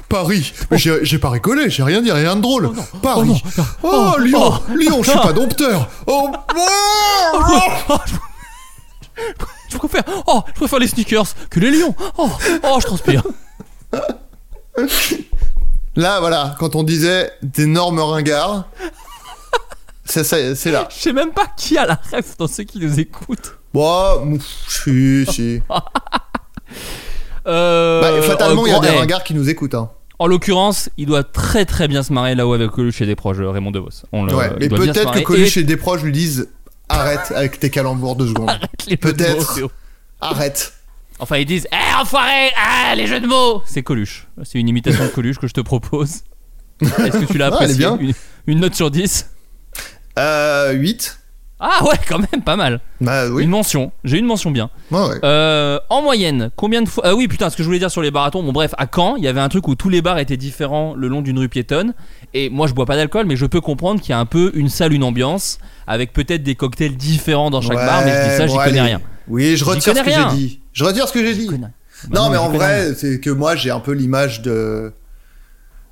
Paris. Mais j'ai j'ai pas rigolé, j'ai rien dit, rien de drôle. Paris. Oh Oh, non. Oh, Lyon, oh. Lyon, je suis pas dompteur. Oh, Oh, je... préfère, oh, je préfère les sneakers que les lions. Oh, oh, je transpire. Là, voilà, quand on disait d'énormes ringards, c'est ça- c'est là. Je sais même pas qui a la ref dans ceux qui nous écoutent. Bon, ouf, si, si. Euh, Bah, fatalement, il y a en- des eh, ringards qui nous écoutent. Hein. En l'occurrence, il doit très très bien se marrer là-haut avec Coluche et des proches de Raymond DeVos. On le, Ouais, mais peut-être que. Coluche Et- et des proches lui disent arrête avec tes calembours deux secondes. Peut-être. Arrête. Enfin, ils disent Eh, enfoiré Ah, les jeux de mots C'est Coluche. C'est une imitation de Coluche que je te propose. Est-ce que tu l'as Ah, elle est apprécié bien. une, une note sur 10 Euh, 8. Ah, ouais, quand même, pas mal. Bah oui. Une mention. J'ai une mention bien. Ouais. Euh, en moyenne, combien de fois. Ah oui, putain, ce que je voulais dire sur les marathons. Bon, bref, à Caen, il y avait un truc où tous les bars étaient différents le long d'une rue piétonne. Et moi, je bois pas d'alcool, mais je peux comprendre qu'il y a un peu une salle, une ambiance, avec peut-être des cocktails différents dans chaque Ouais, bar, mais je dis ça, j'y connais allez. rien. Oui, je retire ce que j'ai dit. Je retire ce que j'ai dit. Non, Bah mais en vrai, c'est que moi j'ai un peu l'image de.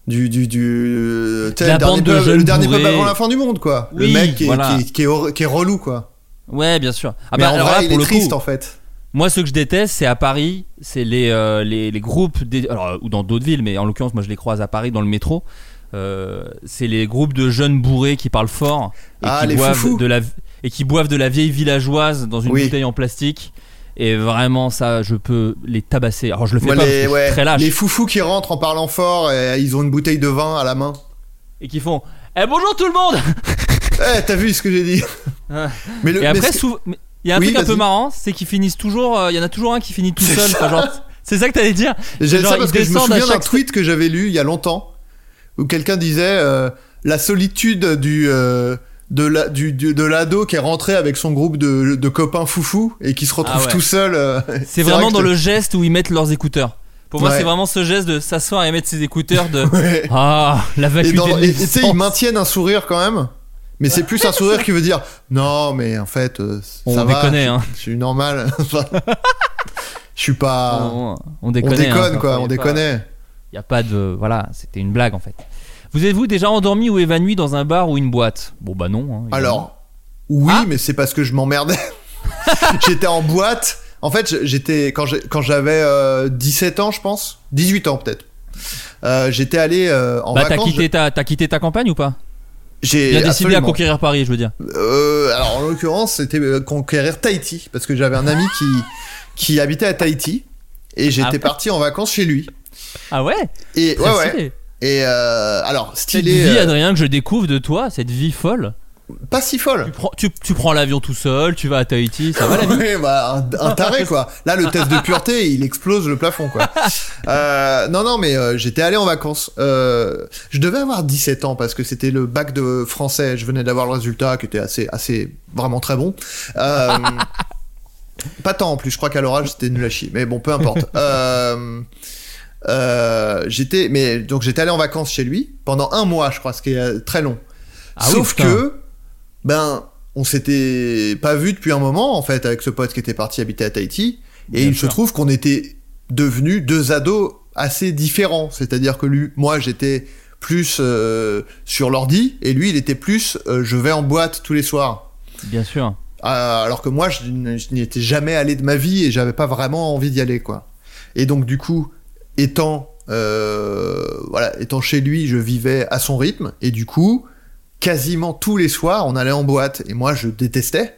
Du. du, du La le dernier, pub, le dernier pub bourrés. avant la fin du monde, quoi. Oui, le mec qui est, voilà. qui est- qui est hor- qui est relou, quoi. Ouais, bien sûr. Ah mais bah, en alors vrai, là, il pour est le triste coup, en fait. Moi, ce que je déteste, c'est à Paris, c'est les, euh, les, les groupes, des, alors, ou dans d'autres villes, mais en l'occurrence, moi je les croise à Paris dans le métro. Euh, c'est les groupes de jeunes bourrés qui parlent fort et, Ah, qui, boivent foufous. de la, et qui boivent de la vieille villageoise dans une Oui. bouteille en plastique. Et vraiment, ça, je peux les tabasser. Alors, je le fais pas parce les, je suis très lâche. les foufous qui rentrent en parlant fort et ils ont une bouteille de vin à la main. Et qui font Eh bonjour tout le monde Eh, t'as vu ce que j'ai dit. Mais le, Et mais après, il y a un Oui, truc un peu marrant, c'est qu'ils finissent toujours. euh, Il y en a toujours un qui finit tout seul. c'est ça que t'allais dire J'aime ça parce que je me souviens d'un tweet que j'avais lu il y a longtemps où quelqu'un disait euh, la solitude du euh, de la du, du- de l'ado qui est rentré avec son groupe de, de copains foufous et qui se retrouve Ah ouais. tout seul. euh, C'est vrai vraiment dans le geste où ils mettent leurs écouteurs. Pour moi, Ouais. c'est vraiment ce geste de s'asseoir et mettre ses écouteurs de Ouais. Ah, la vacuité et- tu sais, ils maintiennent un sourire quand même. Mais c'est plus un sourire qui veut dire non, mais en fait, euh, On ça déconne, hein. Je suis normal. Je suis pas. On, on on déconne, déconne hein, quoi, on y a pas- déconne. Y a pas de voilà, c'était une blague en fait. Vous êtes-vous déjà endormi ou évanoui dans un bar ou une boîte? Bon bah non. hein. Alors, oui, Ah. mais c'est parce que je m'emmerdais. j'étais en boîte. En fait, j'étais quand j'avais euh, 17 ans, je pense, 18 ans peut-être. Euh, j'étais allé euh, en bah t'as quitté ta t'as quitté ta campagne ou pas? J'ai décidé à conquérir Paris, je veux dire. Euh, alors en l'occurrence, c'était conquérir Tahiti parce que j'avais un ami qui qui habitait à Tahiti et j'étais Ah parti en vacances chez lui. Ah ouais? Et ouais ouais. Et euh, alors Cette stylé, vie, euh, Adrien, que je découvre de toi, cette vie folle. pas si folle. Tu prends, tu, tu prends l'avion tout seul, tu vas à Tahiti, ça va la vie Ouais, bah, un, un taré quoi. Là, le test de pureté, il explose le plafond quoi. Euh, non, non, mais euh, j'étais allé en vacances. Je devais avoir 17 ans parce que c'était le bac de français. Je venais d'avoir le résultat qui était assez, assez, vraiment très bon. Pas tant en plus. Je crois qu'à l'orage c'était nul à chier. Mais bon, peu importe. Euh, euh, j'étais, mais donc j'étais allé en vacances chez lui pendant un mois, je crois, ce qui est euh, très long. Ah Sauf que, ben, on s'était pas vu depuis un moment, en fait, avec ce pote qui était parti habiter à Tahiti. Et Bien il sûr. se trouve qu'on était devenus deux ados assez différents. C'est-à-dire que lui, moi, j'étais plus euh, sur l'ordi, et lui, il était plus euh, je vais en boîte tous les soirs. Bien sûr. Euh, alors que moi, je, je n'y étais jamais allé de ma vie et j'avais pas vraiment envie d'y aller, quoi. Et donc, du coup, étant, euh, voilà, étant chez lui, je vivais à son rythme et du coup, quasiment tous les soirs, on allait en boîte et moi, je détestais.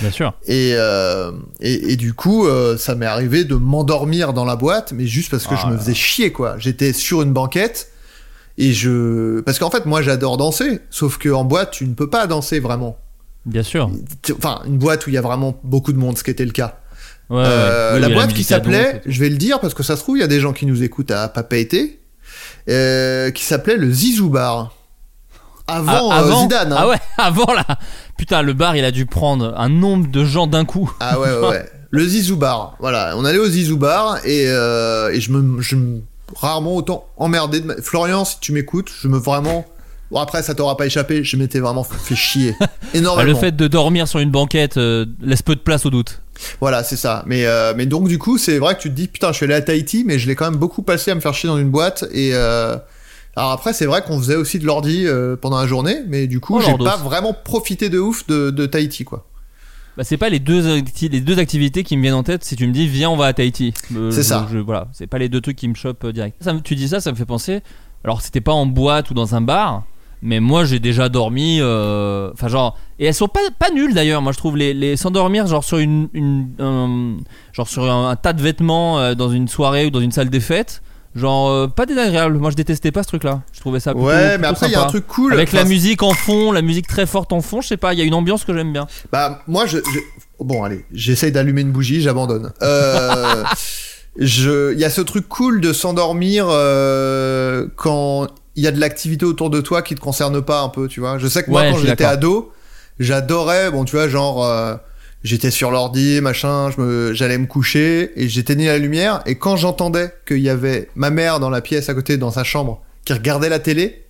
Bien sûr. Et, euh, et, et du coup, euh, ça m'est arrivé de m'endormir dans la boîte, mais juste parce que Ah je me là faisais chier, quoi. J'étais sur une banquette et je, parce qu'en fait, moi, j'adore danser, sauf que en boîte, tu ne peux pas danser vraiment. Bien sûr. Enfin, une boîte où il y a vraiment beaucoup de monde, ce qui était le cas. Ouais, ouais. Euh, Oui, la boîte qui s'appelait, je vais le dire parce que ça se trouve, il y a des gens qui nous écoutent à Papa été, euh, qui s'appelait le Zizou Bar. Avant, Ah, euh, Zidane. hein. Ah ouais, avant là. Putain, le bar, il a dû prendre un nombre de gens d'un coup. Ah ouais, ouais, ouais. Le Zizou Bar. Voilà, on allait au Zizou Bar et, euh, et je me, je me rarement autant emmerdé. De ma- Florian, si tu m'écoutes, je me vraiment. Bon après, ça t'aura pas échappé. Je m'étais vraiment fait chier Ah, énormément. le fait de dormir sur une banquette euh, laisse peu de place au doute. Voilà, c'est ça. Mais, euh, mais donc, du coup, c'est vrai que tu te dis, putain, je suis allé à Tahiti, mais je l'ai quand même beaucoup passé à me faire chier dans une boîte. Et euh, alors après, c'est vrai qu'on faisait aussi de l'ordi pendant la journée, mais du coup, Oh, j'ai pas vraiment profité de ouf de, de Tahiti, quoi. Bah, c'est pas les deux, les deux activités qui me viennent en tête si tu me dis viens on va à Tahiti. Euh, C'est ça. je- voilà, c'est pas les deux trucs qui me chopent direct. Ça, tu dis ça, ça me fait penser. Alors c'était pas en boîte ou dans un bar, mais moi j'ai déjà dormi. euh, Enfin genre et elles sont pas pas nulles d'ailleurs. Moi je trouve les, les s'endormir genre sur une, une un- genre sur un, un tas de vêtements euh, dans une soirée ou dans une salle des fêtes. Genre euh, pas désagréable. Moi je détestais pas ce truc là. Je trouvais ça plutôt, ouais, mais plutôt après, il y a un sympa. truc cool. Avec la Enfin, musique en fond, la musique très forte en fond, je sais pas, il y a une ambiance que j'aime bien. Bah, moi, je. je- Bon, allez, j'essaye d'allumer une bougie, j'abandonne. Euh, je... Il y a ce truc cool de s'endormir euh, quand il y a de l'activité autour de toi qui te concerne pas un peu, tu vois. Je sais que moi, Ouais, quand j'étais ado, j'adorais, bon, tu vois, genre. euh, J'étais sur l'ordi, machin, me, j'allais me coucher et j'éteignais la lumière. Et quand j'entendais qu'il y avait ma mère dans la pièce à côté, dans sa chambre, qui regardait la télé,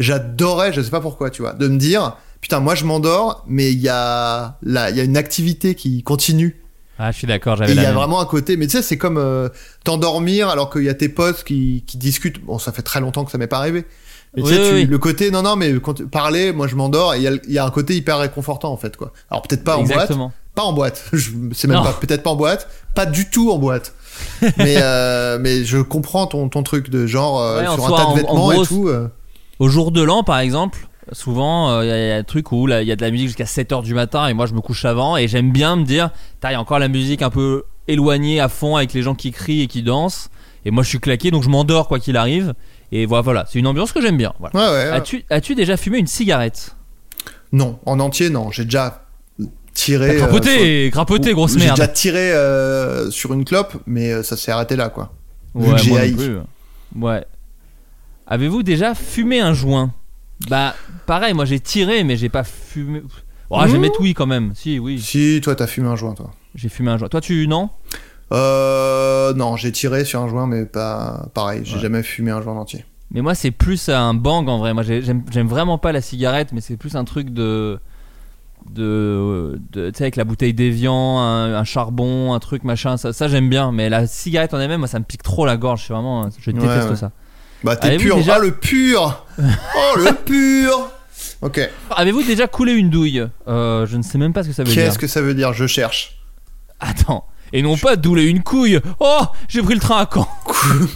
j'adorais, je sais pas pourquoi, tu vois, de me dire, putain, moi je m'endors, mais il y a, là, il y a une activité qui continue. Ah, je suis d'accord, j'avais il y a même. vraiment un côté, mais tu sais, c'est comme euh, t'endormir alors qu'il y a tes potes qui, qui discutent. Bon, ça fait très longtemps que ça m'est pas arrivé. Mais tu Oui, sais, tu- oui, oui. le côté, non, non, mais quand tu- parler, moi je m'endors, et il y a, il y a un côté hyper réconfortant en fait, quoi. Alors peut-être pas en boîte, pas en boîte, je sais même Non. pas, peut-être pas en boîte, pas du tout en boîte. mais, euh, mais je comprends ton, ton truc de genre euh, Ouais, sur un tas de en- en vêtements gros, et tout. Au jour de l'an, par exemple, souvent, il y, a- y a un truc où il y a de la musique jusqu'à 7h du matin et moi je me couche avant et j'aime bien me dire, il y a encore la musique un peu éloignée à fond avec les gens qui crient et qui dansent. Et moi je suis claqué donc je m'endors quoi qu'il arrive. Et voilà, c'est une ambiance que j'aime bien. Voilà. Ouais, ouais. As-tu as-tu déjà fumé une cigarette? Non, en entier, non. J'ai déjà tiré. T'as euh, Crapoté, crapoté, grosse J'ai merde. déjà tiré euh, sur une clope, mais euh, ça s'est arrêté là, quoi. Vu que j'ai haï. Ouais. Avez-vous déjà fumé un joint? Bah, pareil, moi j'ai tiré, mais j'ai pas fumé. Oh, je vais Mmh. mettre oui quand même. Si, oui. Si, toi, t'as fumé un joint, toi. J'ai fumé un joint. Toi, tu non? Euh, non, j'ai tiré sur un joint, mais pas pareil. J'ai Ouais. jamais fumé un joint entier. Mais moi, c'est plus un bang en vrai. Moi, j'ai- j'aime vraiment pas la cigarette, mais c'est plus un truc de. de. de- tu sais, avec la bouteille d'évian, un, un charbon, un truc machin. Ça, ça j'aime bien. Mais la cigarette en elle-même, moi, ça me pique trop la gorge. C'est vraiment. Je Ouais, déteste ouais. ça. Bah, t'es Avez-vous pur. déjà- Ah, le pur Oh, le pur Ok. Avez-vous déjà coulé une douille Euh, Je ne sais même pas ce que ça veut dire. Qu'est-ce que ça veut dire? Je cherche. Attends. Et non pas douler une couille. Oh, j'ai pris le train à Caen. Cou-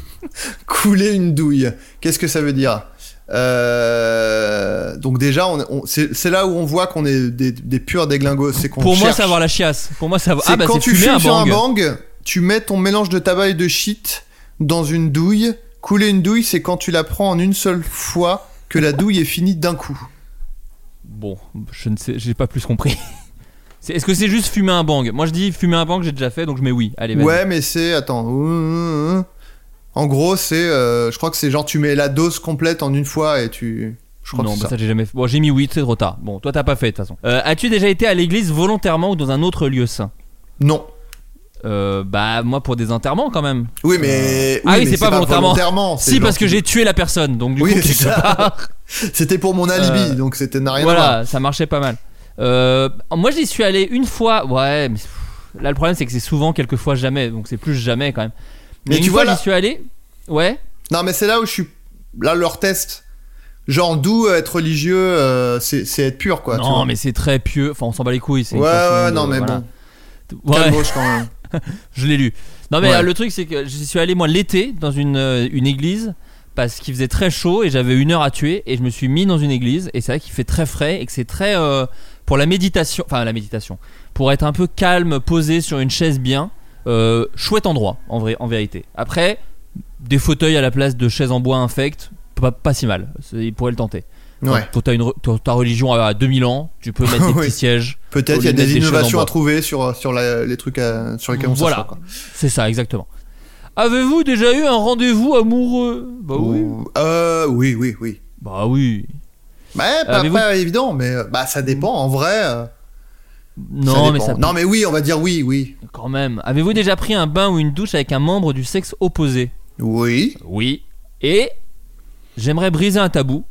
Couler une douille. Qu'est-ce que ça veut dire? Euh, Donc déjà, on, on- c'est c'est là où on voit qu'on est des, des purs déglingos. C'est qu'on Pour moi, cherche- c'est avoir la chiasse. Pour moi, c'est avoir. C'est Ah bah quand c'est tu fumer fumes un sur un bang. bang, tu mets ton mélange de tabac et de shit dans une douille. Couler une douille, c'est quand tu la prends en une seule fois que la douille est finie d'un coup. Bon, je ne sais, j'ai pas plus compris. Est-ce que c'est juste fumer un bang? Moi, je dis fumer un bang, j'ai déjà fait, donc je mets oui. Allez. Ouais, mais c'est attends. En gros, c'est, euh, je crois que c'est genre tu mets la dose complète en une fois et tu. Je crois non, que bah ça. ça j'ai jamais fait. Bon, j'ai mis oui, c'est trop tard. Bon, toi t'as pas fait de toute façon. Euh, As-tu déjà été à l'église volontairement ou dans un autre lieu saint? Non. Euh, Bah moi pour des enterrements quand même. Oui, mais. Ah oui, mais c'est pas volontairement. c'est Si parce que tu- j'ai tué la personne, donc du Oui, coup C'était pour mon alibi, Euh, donc c'était n'a rien à voir. voilà, ça marchait pas mal. Euh, moi j'y suis allé une fois. Ouais, mais là le problème c'est que c'est souvent, quelques fois jamais, donc c'est plus jamais quand même. Mais, Mais tu vois, j'y suis allé. Ouais. Non, mais c'est là où je suis. Là, leur test. Genre, d'où être religieux, euh, c'est être pur, quoi. tu non vois. mais c'est très pieux. Enfin on s'en bat les couilles. c'est Ouais, ouais, non, mais voilà. bon. Ouais. Calmos, quand même. Je l'ai lu. Non mais Ouais. euh, le truc c'est que j'y suis allé moi l'été dans une, euh, une église parce qu'il faisait très chaud et j'avais une heure à tuer et je me suis mis dans une église et c'est vrai qu'il fait très frais et que c'est très euh, pour la méditation, enfin la méditation, pour être un peu calme, posé sur une chaise bien, euh, chouette endroit en vrai, en vérité. Après des fauteuils à la place de chaises en bois infectes, pas, pas si mal. Il pourrait le tenter. Ouais. Quand t'as une t'as- ta religion à 2000 ans, tu peux mettre des Oui. petits sièges. Peut-être il y a des innovations à trouver sur, sur la- les trucs à- sur lesquels on Voilà. s'assoit, quoi. C'est ça exactement. Avez-vous déjà eu un rendez-vous amoureux? Bah oui. Ou- Euh, oui, oui, oui. Bah oui. Bah, pas, pas évident, mais euh, bah, ça dépend, en vrai. euh, Non, ça mais dépend. ça. Non, mais oui, on va dire oui, oui. Quand même. Avez-vous déjà pris un bain ou une douche avec un membre du sexe opposé? Oui. Oui. Et j'aimerais briser un tabou.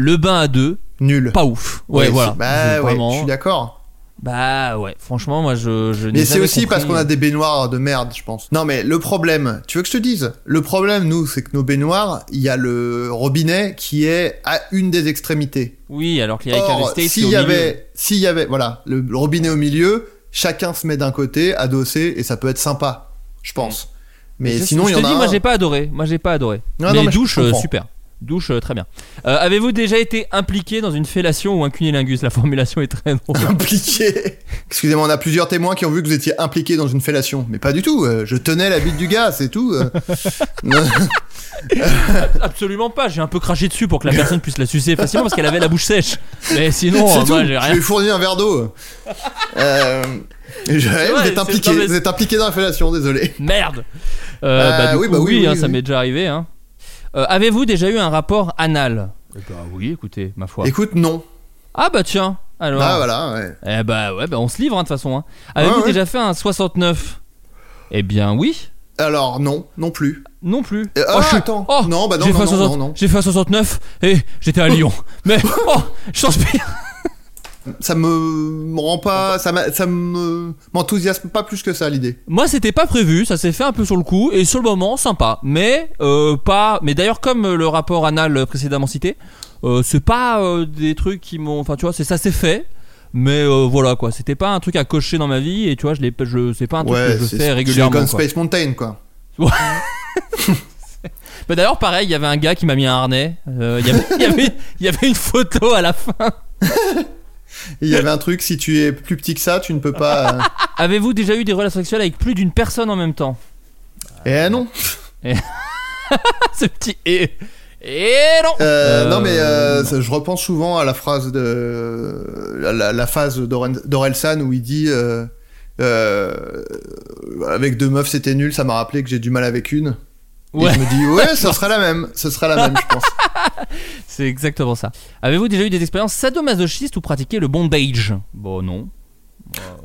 Le bain à deux, Nul. pas ouf. Ouais, Oui, voilà. Bah, ouais, vraiment- je suis d'accord. Bah ouais, franchement, moi je. je Mais c'est aussi parce qu'on a des baignoires de merde, je pense. Non, mais le problème, tu veux que je te dise? Le problème, nous, c'est que nos baignoires, il y a le robinet qui est à une des extrémités. Oui, alors qu'il y a Or, States s'il y avait, s'il y avait, voilà, le, le robinet au milieu, chacun se met d'un côté, adossé, et ça peut être sympa, je pense. Mais je, sinon, il y en a dis, un. moi j'ai pas adoré. Moi j'ai pas adoré. Non, mais non, mais douche, euh, super. Douche, euh, très bien. Euh, Avez-vous déjà été impliqué dans une fellation ou un cunilingus? La formulation est très drôle. impliqué? Excusez-moi, on a plusieurs témoins qui ont vu que vous étiez impliqué dans une fellation. Mais pas du tout. euh, je tenais la bite du gars, c'est tout. Absolument pas. J'ai un peu craché dessus pour que la personne puisse la sucer facilement parce qu'elle avait la bouche sèche. Mais sinon, moi j'ai Je rien. lui ai fourni un verre d'eau. Je- vrai, vous, êtes impliqué, non, mais- vous êtes impliqué dans la fellation, désolé. Merde. Bah, du oui, coup, bah oui, oui, oui, hein, oui, ça m'est déjà arrivé. Hein. Euh, Avez-vous déjà eu un rapport anal Eh Bah oui, écoutez, ma foi. Écoute, non. Ah bah tiens. Alors. Ah voilà, ouais. Eh bah ouais, bah on se livre hein, de toute façon. Hein. Avez-vous Ouais, ouais. déjà fait un 69 Eh bien oui. Alors non, non plus. Non plus. Euh, Oh, ah, je suis- attends. oh, Non, bah non, j'ai non, fait un non, 60 non, non. J'ai fait un 69 et j'étais à Lyon. Mais oh, je transpire. Ça me, rend pas, ça, ça me m'enthousiasme pas plus que ça l'idée. Moi, c'était pas prévu, ça s'est fait un peu sur le coup et sur le moment, sympa. Mais euh, pas. Mais d'ailleurs, comme euh, le rapport anal précédemment cité, euh, c'est pas euh, des trucs qui m'ont. Enfin, tu vois, c'est ça s'est fait. Mais euh, voilà quoi, c'était pas un truc à cocher dans ma vie et tu vois, je l'ai, je c'est pas un truc Ouais, que je c'est fais c'est régulièrement. Quoi. Space Mountain quoi. Bah d'ailleurs, pareil, il y avait un gars qui m'a mis un harnais. Euh, Il y avait- il y avait- il y avait une photo à la fin. Il y avait un truc, si tu es plus petit que ça, tu ne peux pas. euh, Avez-vous déjà eu des relations sexuelles avec plus d'une personne en même temps? Eh non. Ce petit et et non. Euh, Euh, non mais euh, non. ça- je repense souvent à la phrase de la, la- la phase d'Oren- d'Orelsan où il dit euh, euh, avec deux meufs c'était nul, ça m'a rappelé que j'ai du mal avec une. Ouais. Et je me dis ouais, ce sera la même, ce sera la même, je pense. C'est exactement ça. Avez-vous déjà eu des expériences sadomasochistes ou pratiqué le bondage? Bon non.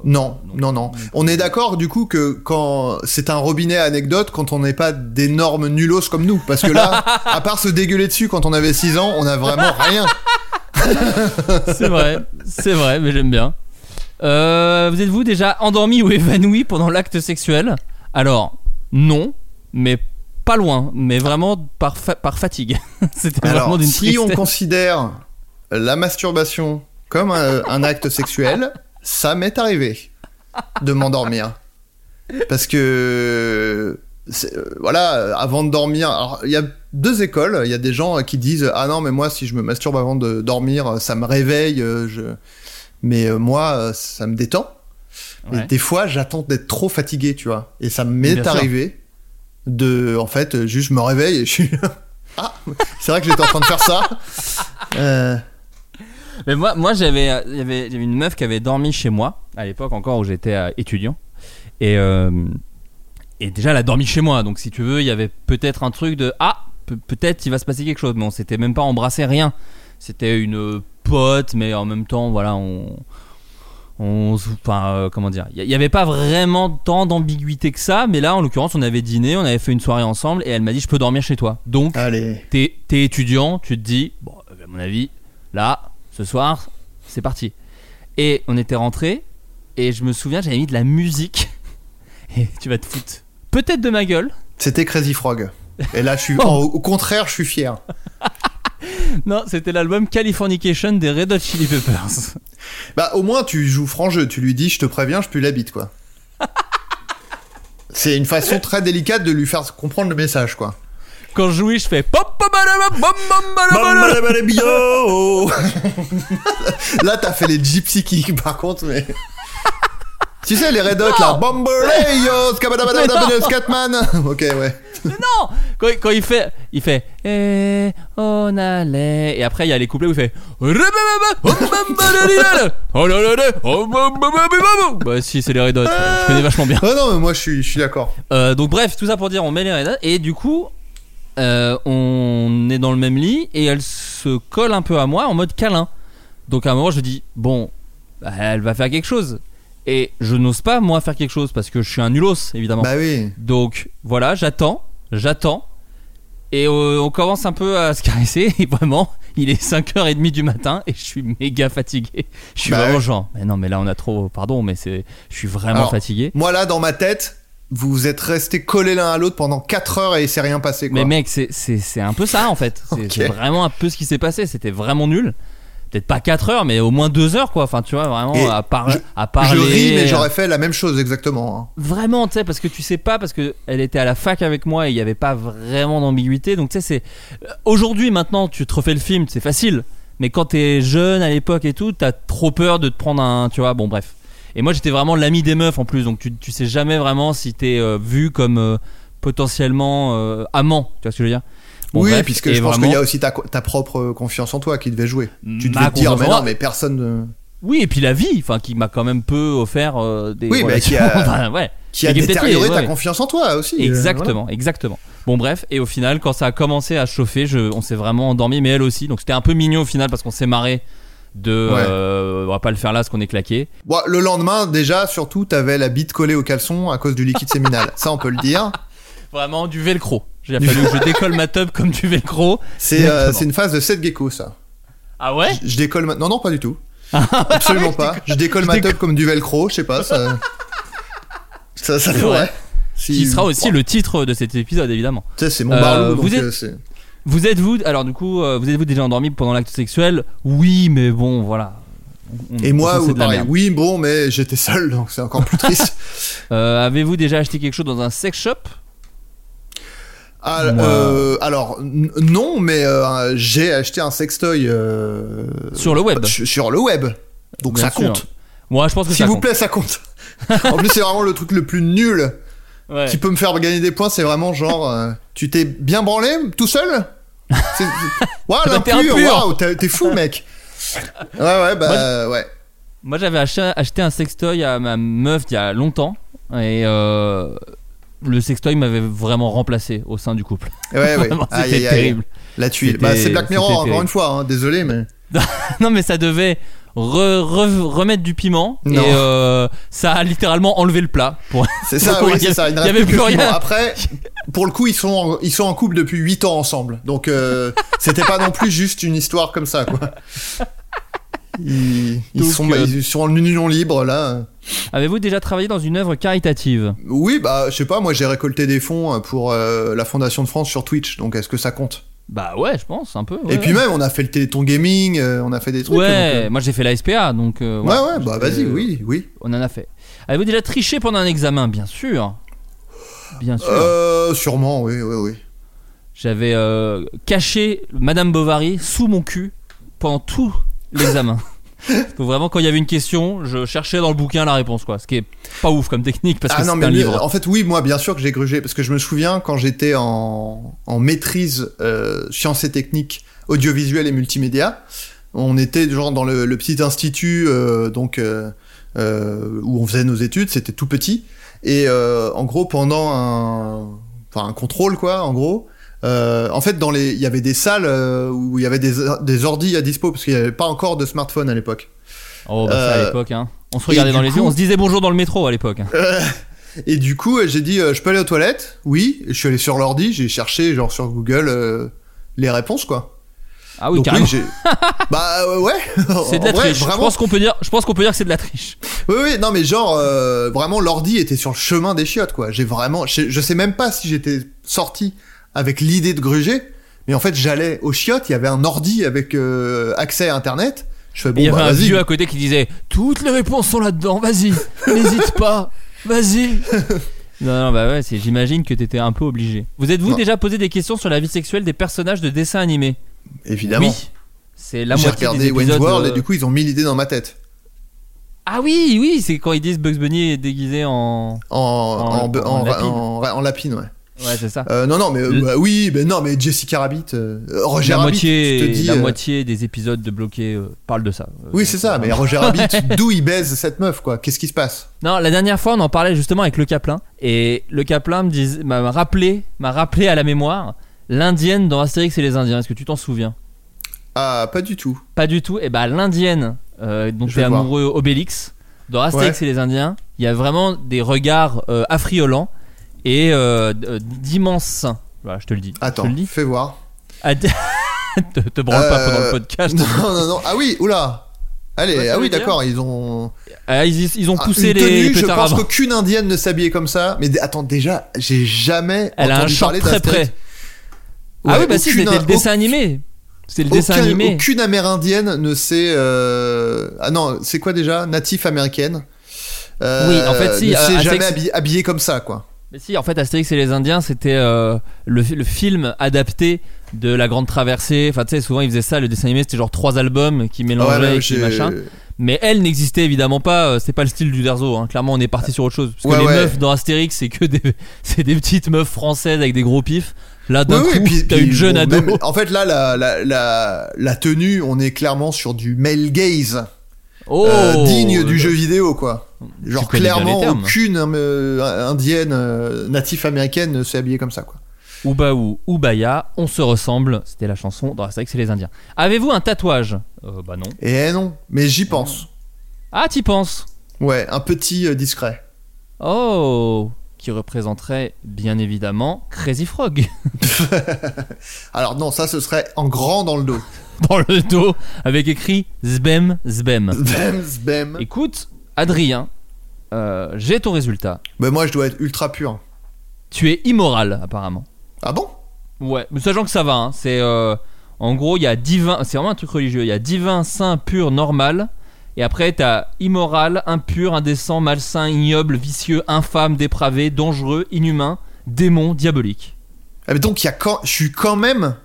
Non, non, non. On est d'accord du coup que quand c'est un robinet anecdote, quand on n'est pas d'énormes nulos comme nous, parce que là, à part se dégueuler dessus quand on avait 6 ans, on a vraiment rien. C'est vrai, c'est vrai, mais j'aime bien. Euh, vous êtes-vous déjà endormi ou évanoui pendant l'acte sexuel? Alors non, mais pas loin, mais vraiment par, fa- par fatigue. C'était vraiment Alors, d'une si on considère la masturbation comme un, un acte sexuel, ça m'est arrivé de m'endormir. Parce que, euh, voilà, avant de dormir, il y a deux écoles. Il y a des gens qui disent Ah non, mais moi, si je me masturbe avant de dormir, ça me réveille. euh, Je... Mais euh, moi, ça me détend. Ouais. Et des fois, j'attends d'être trop fatigué, tu vois. Et ça m'est arrivé de, en fait, juste je me réveille et je suis. ah, c'est vrai que j'étais en train de faire ça. Euh, Mais moi, moi j'avais, euh, il une meuf qui avait dormi chez moi à l'époque encore où j'étais euh, étudiant. Et et déjà elle a dormi chez moi. Donc si tu veux il y avait peut-être un truc de ah pe- peut-être il va se passer quelque chose. Mais on s'était même pas embrassé rien. C'était une pote mais en même temps voilà on on enfin euh, comment dire il y- il y avait pas vraiment tant d'ambiguïté que ça mais là en l'occurrence on avait dîné on avait fait une soirée ensemble et elle m'a dit je peux dormir chez toi donc allez. t'es t'es étudiant, tu te dis, bon, à mon avis, là, ce soir, c'est parti. Et on était rentré, et je me souviens, j'avais mis de la musique, et tu vas te foutre peut-être de ma gueule. C'était Crazy Frog. Et là, je suis, Oh. en- au contraire, je suis fier. Non, c'était l'album Californication des Red Hot Chili Peppers. Bah, au moins, tu joues franc jeu. Tu lui dis, je te préviens, je pue la bite, quoi. C'est une façon très délicate de lui faire comprendre le message, quoi. Quand je jouis, je fais pop pop. Là, t'as fait les gypsy kicks, par contre, mais. Tu sais, les Red Hot, là. Bomberlayos, Scatman. Ok, ouais. Non quand, quand il fait, il fait, eh, on allait. Et après, il y a les couplets où il fait, bah si, c'est les Red Hot. Je connais vachement bien. Oh non, mais moi, je suis, je suis d'accord. Euh, donc bref, tout ça pour dire on met les Red Hot et du coup euh, on est dans le même lit et elle se colle un peu à moi en mode câlin. Donc à un moment je dis bon, bah, elle va faire quelque chose et je n'ose pas moi faire quelque chose parce que je suis un nulos évidemment. Bah oui. Donc voilà, j'attends, j'attends et euh, on commence un peu à se caresser et vraiment Il est 5h30 du matin et je suis méga fatigué. Je suis Bah vraiment ouais. genre, mais non, mais là on a trop, pardon, mais c'est, je suis vraiment Alors, fatigué. Moi là, dans ma tête, vous êtes restés collés l'un à l'autre pendant 4 heures et il s'est rien passé quoi. Mais mec, c'est, c'est, c'est un peu ça en fait. C'est vraiment un peu ce qui s'est passé. C'était vraiment nul. Peut-être pas 4 heures, mais au moins 2 heures quoi. Enfin, tu vois, vraiment Et à, par- je- à parler. Je ris, mais j'aurais fait la même chose exactement. hein. Vraiment, tu sais, parce que tu sais pas, parce que elle était à la fac avec moi et il y avait pas vraiment d'ambiguïté. Donc tu sais, c'est aujourd'hui maintenant, tu te refais le film, c'est facile. Mais quand t'es jeune à l'époque et tout, t'as trop peur de te prendre un, tu vois, bon bref. Et moi j'étais vraiment l'ami des meufs en plus, donc tu, tu sais jamais vraiment si t'es euh, vu comme euh, potentiellement euh, amant, tu vois ce que je veux dire? Bon, oui, bref, puisque je pense vraiment- qu'il y a aussi ta, ta propre confiance en toi qui devait jouer. Tu Ma devais te dire, mais non, mais personne. ne- Oui, et puis la vie, enfin, qui m'a quand même peu offert euh, des. Oui, mais qui a- Enfin, ouais. Qui a détérioré ta ouais. confiance en toi aussi. euh, Exactement, exactement. Bon bref, et au final, quand ça a commencé à chauffer, je, on s'est vraiment endormi, mais elle aussi. Donc c'était un peu mignon au final parce qu'on s'est marré de, Ouais. euh, on va pas le faire là, parce qu'on est claqué. Bon, le lendemain, déjà, surtout, t'avais la bite collée au caleçon à cause du liquide séminal. Ça, on peut le dire. Vraiment du velcro. Fallu que je décolle ma tub comme du velcro. C'est euh, une phase de 7 gecko, ça. Ah ouais Je décolle ma... Non, non, pas du tout. Absolument pas. Je décolle ma tub comme du velcro, je sais pas, ça... Ça, ça pourrait. Si- Qui sera aussi le titre de cet épisode évidemment. Tu sais, c'est mon Euh, barlou, donc vous êtes- euh. Vous êtes vous alors du coup euh, vous êtes vous déjà endormi pendant l'acte sexuel? Oui, mais bon voilà. On- Et moi, ou pareil, oui, bon, mais j'étais seul, donc c'est encore plus triste. Euh, Avez-vous déjà acheté quelque chose dans un sex shop? Ah, Moi- euh, alors, non, mais euh, j'ai acheté un sextoy euh, Sur le web. Sur le web. Donc Bien ça sûr. compte. Moi, je pense que S'il vous compte. plaît, ça compte. en plus, c'est vraiment le truc le plus nul Ouais. qui peut me faire gagner des points. C'est vraiment genre, euh, tu t'es bien branlé tout seul? Waouh, Bah, t'es waouh, t'es fou, mec. Ouais, ouais, bah, ouais. Moi, j'avais acheté, acheté un sextoy à ma meuf il y a longtemps et euh, le sextoy m'avait vraiment remplacé au sein du couple. Ouais, ouais. C'était terrible. La tuile. Bah, c'est Black Mirror, encore terrible. une fois, hein, désolé, mais. non, mais ça devait re- re- remettre du piment Non. et euh, ça a littéralement enlevé le plat. Pour... C'est ça, oui, il y c'est ça. Il ne il y reste avait plus rien. Après, pour le coup, ils sont en, ils sont en couple depuis 8 ans ensemble. Donc, euh, c'était pas non plus juste une histoire comme ça, quoi. Ils, ils Donc, sont, euh, ils sont en union libre, là. Avez-vous déjà travaillé dans une œuvre caritative? Oui, bah, je sais pas, moi j'ai récolté des fonds pour euh, la Fondation de France sur Twitch, donc est-ce que ça compte? Bah ouais, je pense un peu. ouais, Et puis ouais. même, on a fait le Téléthon Gaming, euh, on a fait des trucs. Ouais, donc, moi j'ai fait la SPA donc. euh, euh, ouais, ouais, bah vas-y, Euh, oui, oui. On en a fait. Avez-vous déjà triché pendant un examen? Bien sûr. Bien sûr. Euh, sûrement, oui, oui, oui. J'avais euh, caché Madame Bovary sous mon cul pendant tout l'examen. Donc vraiment, quand il y avait une question, je cherchais dans le bouquin la réponse, quoi. Ce qui est pas ouf comme technique parce ah que c'est un livre. en fait, oui, moi, bien sûr que j'ai grugé, parce que je me souviens quand j'étais en, en maîtrise euh, sciences et techniques audiovisuelles et multimédia, on était genre dans le, le petit institut euh, donc euh, où on faisait nos études, c'était tout petit, et en gros pendant un, enfin un contrôle quoi, en gros. Euh, en fait, dans les, il y avait des salles euh, où il y avait des, des ordis à dispo parce qu'il n'y avait pas encore de smartphone à l'époque. Oh, bah ça à Euh, l'époque, hein. On se regardait dans les coup- yeux, on se disait bonjour dans le métro à l'époque. hein. Et du coup, j'ai dit, je peux aller aux toilettes? Oui. Et je suis allé sur l'ordi, j'ai cherché, genre sur Google, les réponses, quoi. Ah oui, Donc carrément. j'ai. bah ouais. c'est de la vrai, triche. Je Vraiment. pense qu'on peut dire, je pense qu'on peut dire que c'est de la triche. Oui, oui, non, mais genre, euh, vraiment, l'ordi était sur le chemin des chiottes, quoi. J'ai vraiment. Je, je sais même pas si j'étais sorti avec l'idée de gruger, mais en fait, j'allais aux chiottes, il y avait un ordi avec euh, accès à Internet. Je fais bon, il y avait bah, un vieux à côté qui disait Toutes les réponses sont là-dedans, vas-y, n'hésite pas, vas-y. Non, non, bah ouais, c'est- j'imagine que t'étais un peu obligé. Vous êtes-vous déjà posé des questions sur la vie sexuelle des personnages de dessins animés? Évidemment. Oui. C'est la J'ai moitié regardé des épisodes. World euh, et du coup, ils ont mis l'idée dans ma tête. Ah oui, oui, c'est quand ils disent Bugs Bunny est déguisé en. En, en, En- en, en lapine. en- en lapine, ouais. Ouais, c'est ça. Euh, non, non, mais euh, bah oui, mais non, mais Jessica Rabbit, euh, Roger la Rabbit, moitié, te dis. la moitié des épisodes de bloqués euh, parlent de ça. Oui, c'est ça, mais Roger Rabbit, d'où il baise cette meuf, quoi? Qu'est-ce qui se passe? Non, la dernière fois, on en parlait justement avec le Caplin. Et le Caplin m'a rappelé, m'a rappelé à la mémoire l'indienne dans Astérix et les Indiens. Est-ce que tu t'en souviens? Ah, pas du tout. Pas du tout. Et bah, l'indienne euh, dont tu es amoureux, Obélix, dans Astérix Ouais. et les Indiens, il y a vraiment des regards affriolants et euh, euh, d'immenses seins. Voilà, je te le dis. Attends, Je te le dis. fais voir. Ad- te, te branle pas pendant le Euh, podcast. Non, non, non. Ah oui, oula. Allez, Ouais, ah oui, d'accord, ils ont. Ah, ils, ils ont Ah, poussé les, tenue, les je pense qu'aucune indienne ne s'habillait comme ça. Mais attends, déjà, j'ai jamais Elle a un entendu parler très près. ah Ouais, oui, bah si, c'était le dessin animé. C'est le dessin animé. Aucune amérindienne ne sait. euh, Ah non, c'est quoi déjà? Natif américaine. Euh, Oui, en fait, si, Ne euh, s'est jamais habillé, habillé comme ça, quoi. Mais si, en fait, Astérix et les Indiens, c'était euh, le, le film adapté de la Grande Traversée. Enfin, tu sais, souvent ils faisaient ça. Le dessin animé, c'était genre trois albums qui mélangeaient Ouais, qui machin. Mais elle n'existait évidemment pas. euh, C'est pas le style du Derzo. Hein. Clairement, on est parti sur autre chose. Parce que Ouais, les meufs dans Astérix, c'est que des, c'est des petites meufs françaises avec des gros pifs. Là, d'un Oui, oui, coup, puis- t'as une jeune bon, ado. même- en fait, là, la, la, la, la tenue, on est clairement sur du male gaze. Oh, euh, digne du jeu vidéo, quoi. Genre, clairement, termes. aucune euh, indienne euh, natif américaine ne s'est habillée comme ça, quoi. Oubaou, Oubaya, on se ressemble. C'était la chanson dans Astérix et les Indiens. Avez-vous un tatouage? Euh, Bah non. Et non, mais j'y pense. Ah, t'y penses? Ouais, un petit euh, discret. Oh Qui représenterait bien évidemment Crazy Frog. Alors non, ça, ce serait en grand dans le dos. dans le dos avec écrit Zbem Zbem. Bam, zbam. Écoute, Adrien, euh, j'ai ton résultat. Bah, moi, je dois être ultra pur. Tu es immoral apparemment. Ah bon? Ouais, mais sachant que ça va, hein, c'est euh, en gros il y a divin, c'est vraiment un truc religieux. Il y a divin, saint, pur, normal. Et après t'as immoral, impur, indécent, malsain, ignoble, vicieux, infâme, dépravé, dangereux, inhumain, démon, diabolique. Ah, mais donc, il y a quand... je suis quand même...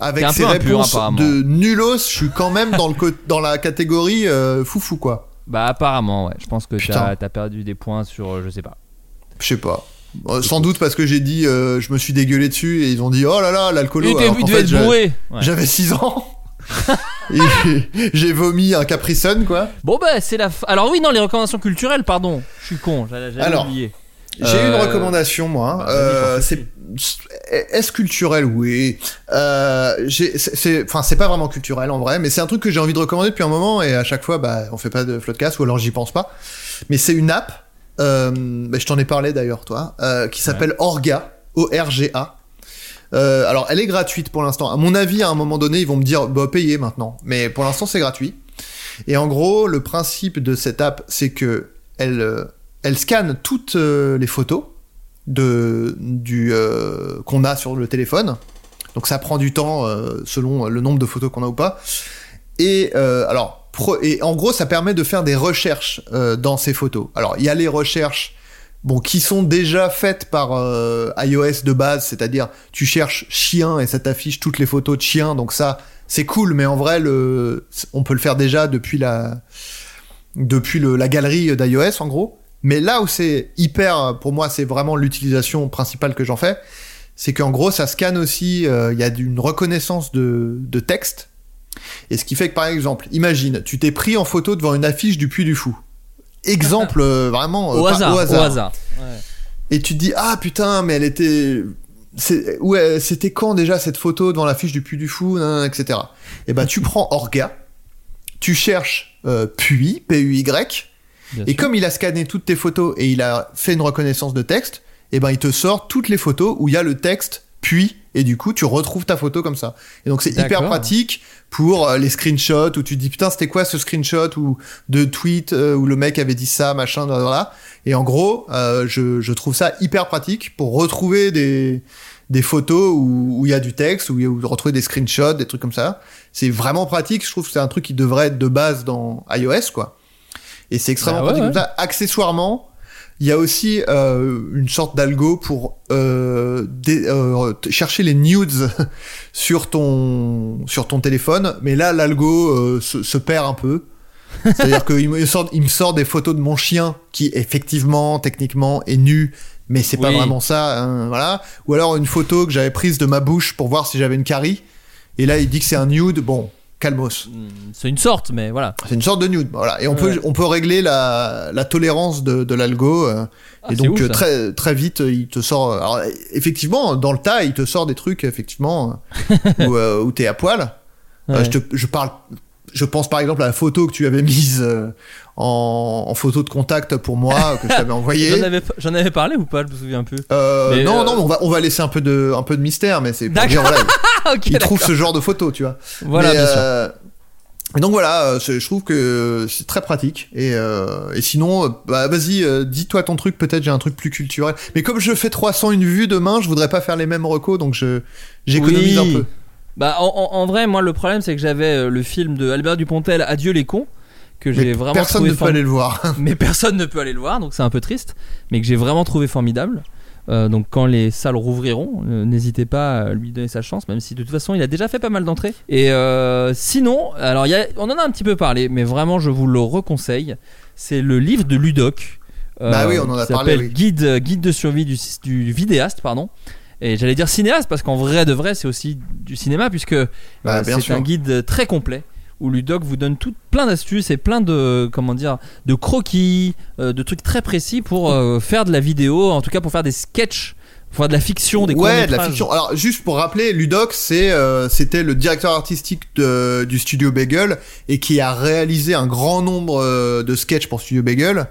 Avec impur, réponses de nulos, je suis quand même dans, le dans la catégorie euh, foufou, quoi. Bah apparemment ouais. Je pense que t'as as perdu des points sur, euh, je sais pas. Je sais pas. Euh, sans doute parce que j'ai dit, euh, je me suis dégueulé dessus et ils ont dit, oh là là, l'alcoolo. Il alors fait, bourré. Ouais. J'avais 6 ans. j'ai- vomi un Capri Sun, quoi. Bon bah c'est la. f- Alors oui non les recommandations culturelles pardon. Je suis con. J'avais oublié. J'ai une recommandation, moi. bah, Euh, vas-y, c'est est-ce culturel? Oui. Euh, c'est- enfin, c'est pas vraiment culturel en vrai, mais c'est un truc que j'ai envie de recommander depuis un moment et à chaque fois, bah, on fait pas de floodcast ou alors j'y pense pas. Mais c'est une app. Euh, bah, je t'en ai parlé d'ailleurs, toi, euh, qui s'appelle Orga, O-R-G-A. Euh, alors, elle est gratuite pour l'instant. À mon avis, à un moment donné, ils vont me dire, bah, payez maintenant. Mais pour l'instant, c'est gratuit. Et en gros, le principe de cette app, c'est que elle, euh, elle scanne toutes euh, les photos de du euh, qu'on a sur le téléphone. Donc ça prend du temps euh, selon le nombre de photos qu'on a ou pas. Et euh, alors pro- et en gros, ça permet de faire des recherches euh, dans ces photos. Alors il y a les recherches bon qui sont déjà faites par euh, iOS de base, c'est-à-dire tu cherches chien et ça t'affiche toutes les photos de chiens. Donc ça c'est cool, mais en vrai le on peut le faire déjà depuis la depuis la galerie d'iOS en gros. Mais là où c'est hyper, pour moi, c'est vraiment l'utilisation principale que j'en fais, c'est qu'en gros, ça scanne aussi, euh, il y a une reconnaissance de, de texte. Et ce qui fait que, par exemple, imagine, tu t'es pris en photo devant une affiche du Puy du Fou. Exemple euh, vraiment euh, Au pas- hasard, au hasard. Et tu te dis, ah putain, mais elle était. Ouais, c'était quand déjà cette photo devant l'affiche du Puy du Fou, nan, nan, etc. Et ben, tu prends Orga, tu cherches Puy, P-U-Y, Bien et sûr. comme il a scanné toutes tes photos et il a fait une reconnaissance de texte, et ben il te sort toutes les photos où il y a le texte puis et du coup tu retrouves ta photo comme ça. Et donc c'est hyper pratique pour euh, les screenshots où tu te dis putain c'était quoi ce screenshot ou de tweet euh, où le mec avait dit ça machin voilà. Et en gros euh, je, je trouve ça hyper pratique pour retrouver des des photos où il y a du texte, où, où retrouver des screenshots, des trucs comme ça. C'est vraiment pratique. Je trouve que c'est un truc qui devrait être de base dans iOS, quoi. Et c'est extrêmement Bah ouais, pratique ouais. comme ça. Accessoirement, il y a aussi euh, une sorte d'algo pour euh, dé- euh, chercher les nudes sur ton sur ton téléphone. Mais là, l'algo se, se perd un peu. C'est-à-dire qu'il me sort, il me sort des photos de mon chien qui effectivement, techniquement, est nu, mais c'est pas Oui. vraiment ça, hein, voilà. Ou alors une photo que j'avais prise de ma bouche pour voir si j'avais une carie. Et là, il dit que c'est un nude. Bon, calmos. C'est une sorte, mais voilà. C'est une sorte de nude. Voilà. Et on Ouais. peut on peut régler la, la tolérance de, de l'algo. euh, Ah, et donc ouf, euh, très très vite, euh, il te sort. Alors effectivement, dans le tas, il te sort des trucs effectivement euh, où, euh, où t'es à poil. Euh, Ouais. je, te, je parle je pense par exemple à la photo que tu avais mise euh, en, en photo de contact pour moi que je t'avais envoyée. J'en avais, j'en avais parlé ou pas Je me souviens. Euh, Mais, non, euh, non, on va, on va laisser un peu de, un peu de mystère, mais c'est pour dire, voilà, Ah, ok. il trouve ce genre de photo, tu vois. Voilà, Mais, bien sûr. euh, et donc voilà, je trouve que c'est très pratique. Et, euh, et sinon, bah, vas-y, dis-toi ton truc, peut-être j'ai un truc plus culturel. Mais comme je fais 301 vues demain, je voudrais pas faire les mêmes recos, donc je j'économise Oui. un peu. Bah, en, vrai, moi, le problème, c'est que j'avais euh, le film de Albert Dupontel, Adieu les cons, que j'ai vraiment personne trouvé ne peut aller le voir. mais personne ne peut aller le voir, donc c'est un peu triste, mais que j'ai vraiment trouvé formidable. Euh, donc quand les salles rouvriront, euh, n'hésitez pas à lui donner sa chance, même si de toute façon il a déjà fait pas mal d'entrées. Et euh, sinon, alors il y a- on en a un petit peu parlé, mais vraiment je vous le reconseille. C'est le livre de Ludoc. Bah oui, on en a qui parlé, s'appelle oui. Guide, guide de survie du, du vidéaste, pardon. Et j'allais dire cinéaste parce qu'en vrai de vrai c'est aussi du cinéma puisque euh, Bah, bien c'est un guide très complet où Ludoc vous donne tout, plein d'astuces et plein de comment dire de croquis, euh, de trucs très précis pour euh, faire de la vidéo, en tout cas pour faire des sketchs, pour faire de la fiction, des ouais, de la fiction. Alors, juste pour rappeler, Ludoc, c'est, euh, c'était le directeur artistique de- du studio Bagel et qui a réalisé un grand nombre euh, de sketchs pour Studio Bagel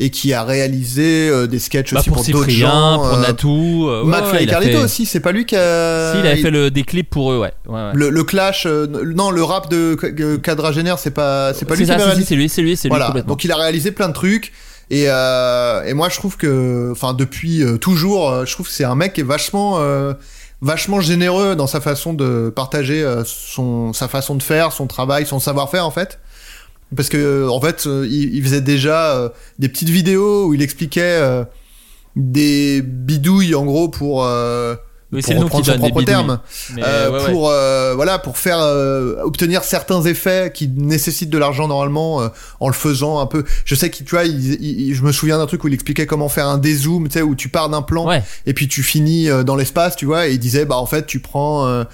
et qui a réalisé euh, des sketchs Bah, aussi pour pour, d'autres gens. pour euh, Natou, euh, McFly et a Carlito fait- aussi, c'est pas lui qui a. Si, il a il- fait le, des clips pour eux, ouais. ouais, ouais. le, le clash, euh, non, le rap de Qu- Quadragénaire, c'est pas, c'est pas lui qui ça, l'a si, réalisé. c'est lui, c'est lui, c'est lui Voilà. complètement. Donc il a réalisé plein de trucs. Et, euh, et moi je trouve que, enfin depuis euh, toujours, je trouve que c'est un mec qui est vachement, euh, vachement généreux dans sa façon de partager euh, son, sa façon de faire, son travail, son savoir-faire en fait. Parce que euh, en fait, euh, il, il faisait déjà euh, des petites vidéos où il expliquait des bidouilles en gros pour, Oui, c'est pour le nom qui reprendre son propre terme. Euh, ouais, ouais. pour euh, voilà pour faire euh, obtenir certains effets qui nécessitent de l'argent normalement euh, en le faisant un peu je sais qu'il tu vois il- il- je me souviens d'un truc où il expliquait comment faire un dézoom tu sais où tu pars d'un plan Ouais. et puis tu finis euh, dans l'espace tu vois et il disait bah en fait tu prends euh,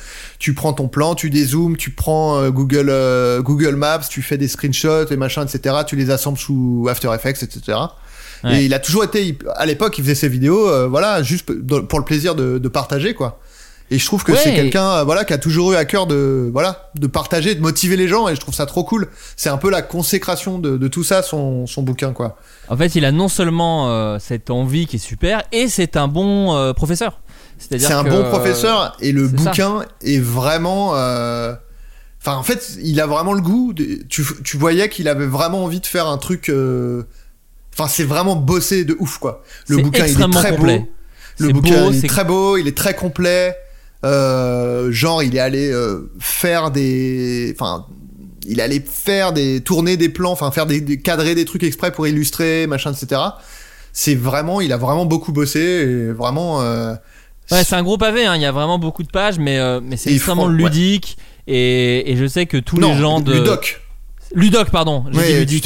tu prends ton plan tu dézoomes tu prends Google euh, Google Maps tu fais des screenshots et machin etc tu les assembles sous After Effects etc Ouais. et il a toujours été à l'époque il faisait ses vidéos euh, voilà juste pour le plaisir de, de partager quoi et je trouve que Ouais, c'est quelqu'un euh, voilà qui a toujours eu à cœur de voilà de partager de motiver les gens et je trouve ça trop cool c'est un peu la consécration de, de tout ça son, son bouquin quoi En fait, il a non seulement euh, cette envie qui est super, et c'est un bon professeur. C'est un bon professeur et le ça. bouquin est vraiment enfin en fait il a vraiment le goût de- tu, tu voyais qu'il avait vraiment envie de faire un truc euh, enfin c'est vraiment bossé de ouf quoi le bouquin il est très complet. beau le C'est bouquin beau, il est très beau il est très complet Euh, genre il est allé euh, faire des enfin il allait faire des tourner des plans enfin faire des, des- cadrer des trucs exprès pour illustrer machin etc c'est vraiment il a vraiment beaucoup bossé et vraiment euh, Ouais, c'est un gros pavé, hein. il y a vraiment beaucoup de pages, mais, euh, mais c'est extrêmement ouais. ludique. Et, et je sais que tous non, les gens de. Ludoc Ludoc, pardon, j'ai Ouais, dit.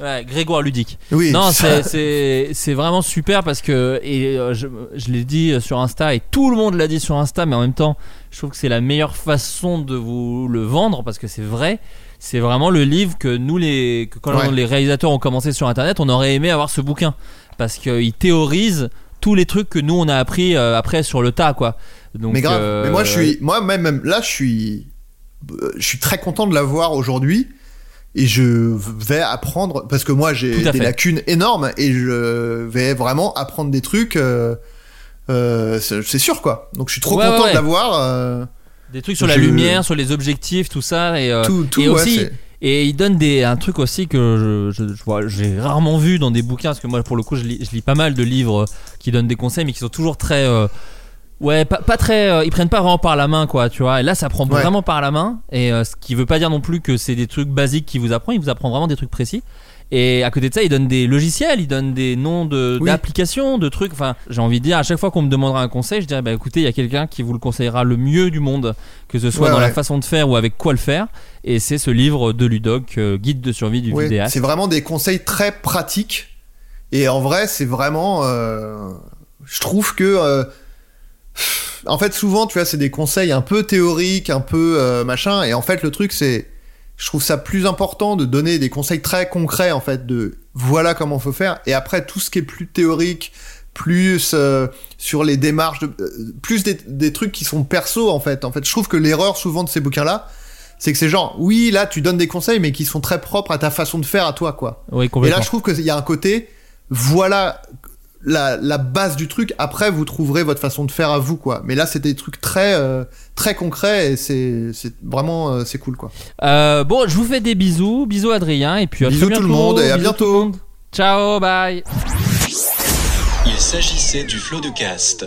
Ouais, Grégoire Ludique. oui Non, ça- c'est- vraiment super parce que et euh, je, je l'ai dit sur Insta et tout le monde l'a dit sur Insta, mais en même temps, je trouve que c'est la meilleure façon de vous le vendre parce que c'est vrai. C'est vraiment le livre que nous les que quand Ouais. les réalisateurs ont commencé sur Internet, on aurait aimé avoir ce bouquin parce qu'il théorise tous les trucs que nous on a appris euh, après sur le tas quoi. Donc, mais grave euh, mais moi je suis moi même, même là je suis euh, je suis très content de l'avoir aujourd'hui et je vais apprendre parce que moi j'ai des fait. lacunes énormes et je vais vraiment apprendre des trucs euh, euh, c'est sûr quoi donc je suis trop Ouais, content ouais, ouais. de l'avoir euh, des trucs sur la lumière, sur les objectifs, tout ça et tout tout et aussi, Et il donne des, un truc aussi que je, je- je vois, j'ai rarement vu dans des bouquins, parce que moi, pour le coup, je lis, je lis pas mal de livres qui donnent des conseils, mais qui sont toujours très. euh, ouais, pas, pas très. euh, ils prennent pas vraiment par la main, quoi, tu vois. Et là, ça prend Ouais. vraiment par la main. Et euh, ce qui veut pas dire non plus que c'est des trucs basiques qu'il vous apprend, il vous apprend vraiment des trucs précis. Et à côté de ça, il donne des logiciels, il donne des noms de- Oui. d'applications, de trucs. Enfin, j'ai envie de dire, à chaque fois qu'on me demandera un conseil, je dirais, bah écoutez, il y a quelqu'un qui vous le conseillera le mieux du monde, que ce soit Ouais, dans la façon de faire ou avec quoi le faire. Et c'est ce livre de Ludoc, euh, Guide de survie du vidéaste. c'est vraiment des conseils très pratiques et en vrai c'est vraiment euh, je trouve que euh, en fait souvent tu vois c'est des conseils un peu théoriques un peu euh, machin et en fait le truc c'est je trouve ça plus important de donner des conseils très concrets en fait de voilà comment faut faire et après tout ce qui est plus théorique plus euh, sur les démarches de, euh, plus des, des trucs qui sont perso en fait en fait je trouve que l'erreur souvent de ces bouquins là C'est que c'est genre, oui, là, tu donnes des conseils, mais qui sont très propres à ta façon de faire à toi, quoi. Oui, Et complètement. là, je trouve qu'il y a un côté, voilà la, la base du truc. Après, vous trouverez votre façon de faire à vous, quoi. Mais là, c'est des trucs très, euh, très concrets et c'est, c'est vraiment, euh, c'est cool, quoi. Euh, bon, je vous fais des bisous. Bisous Adrien. Et puis à Bisous tout le monde et à bientôt. Ciao, bye. Il s'agissait du flot de cast.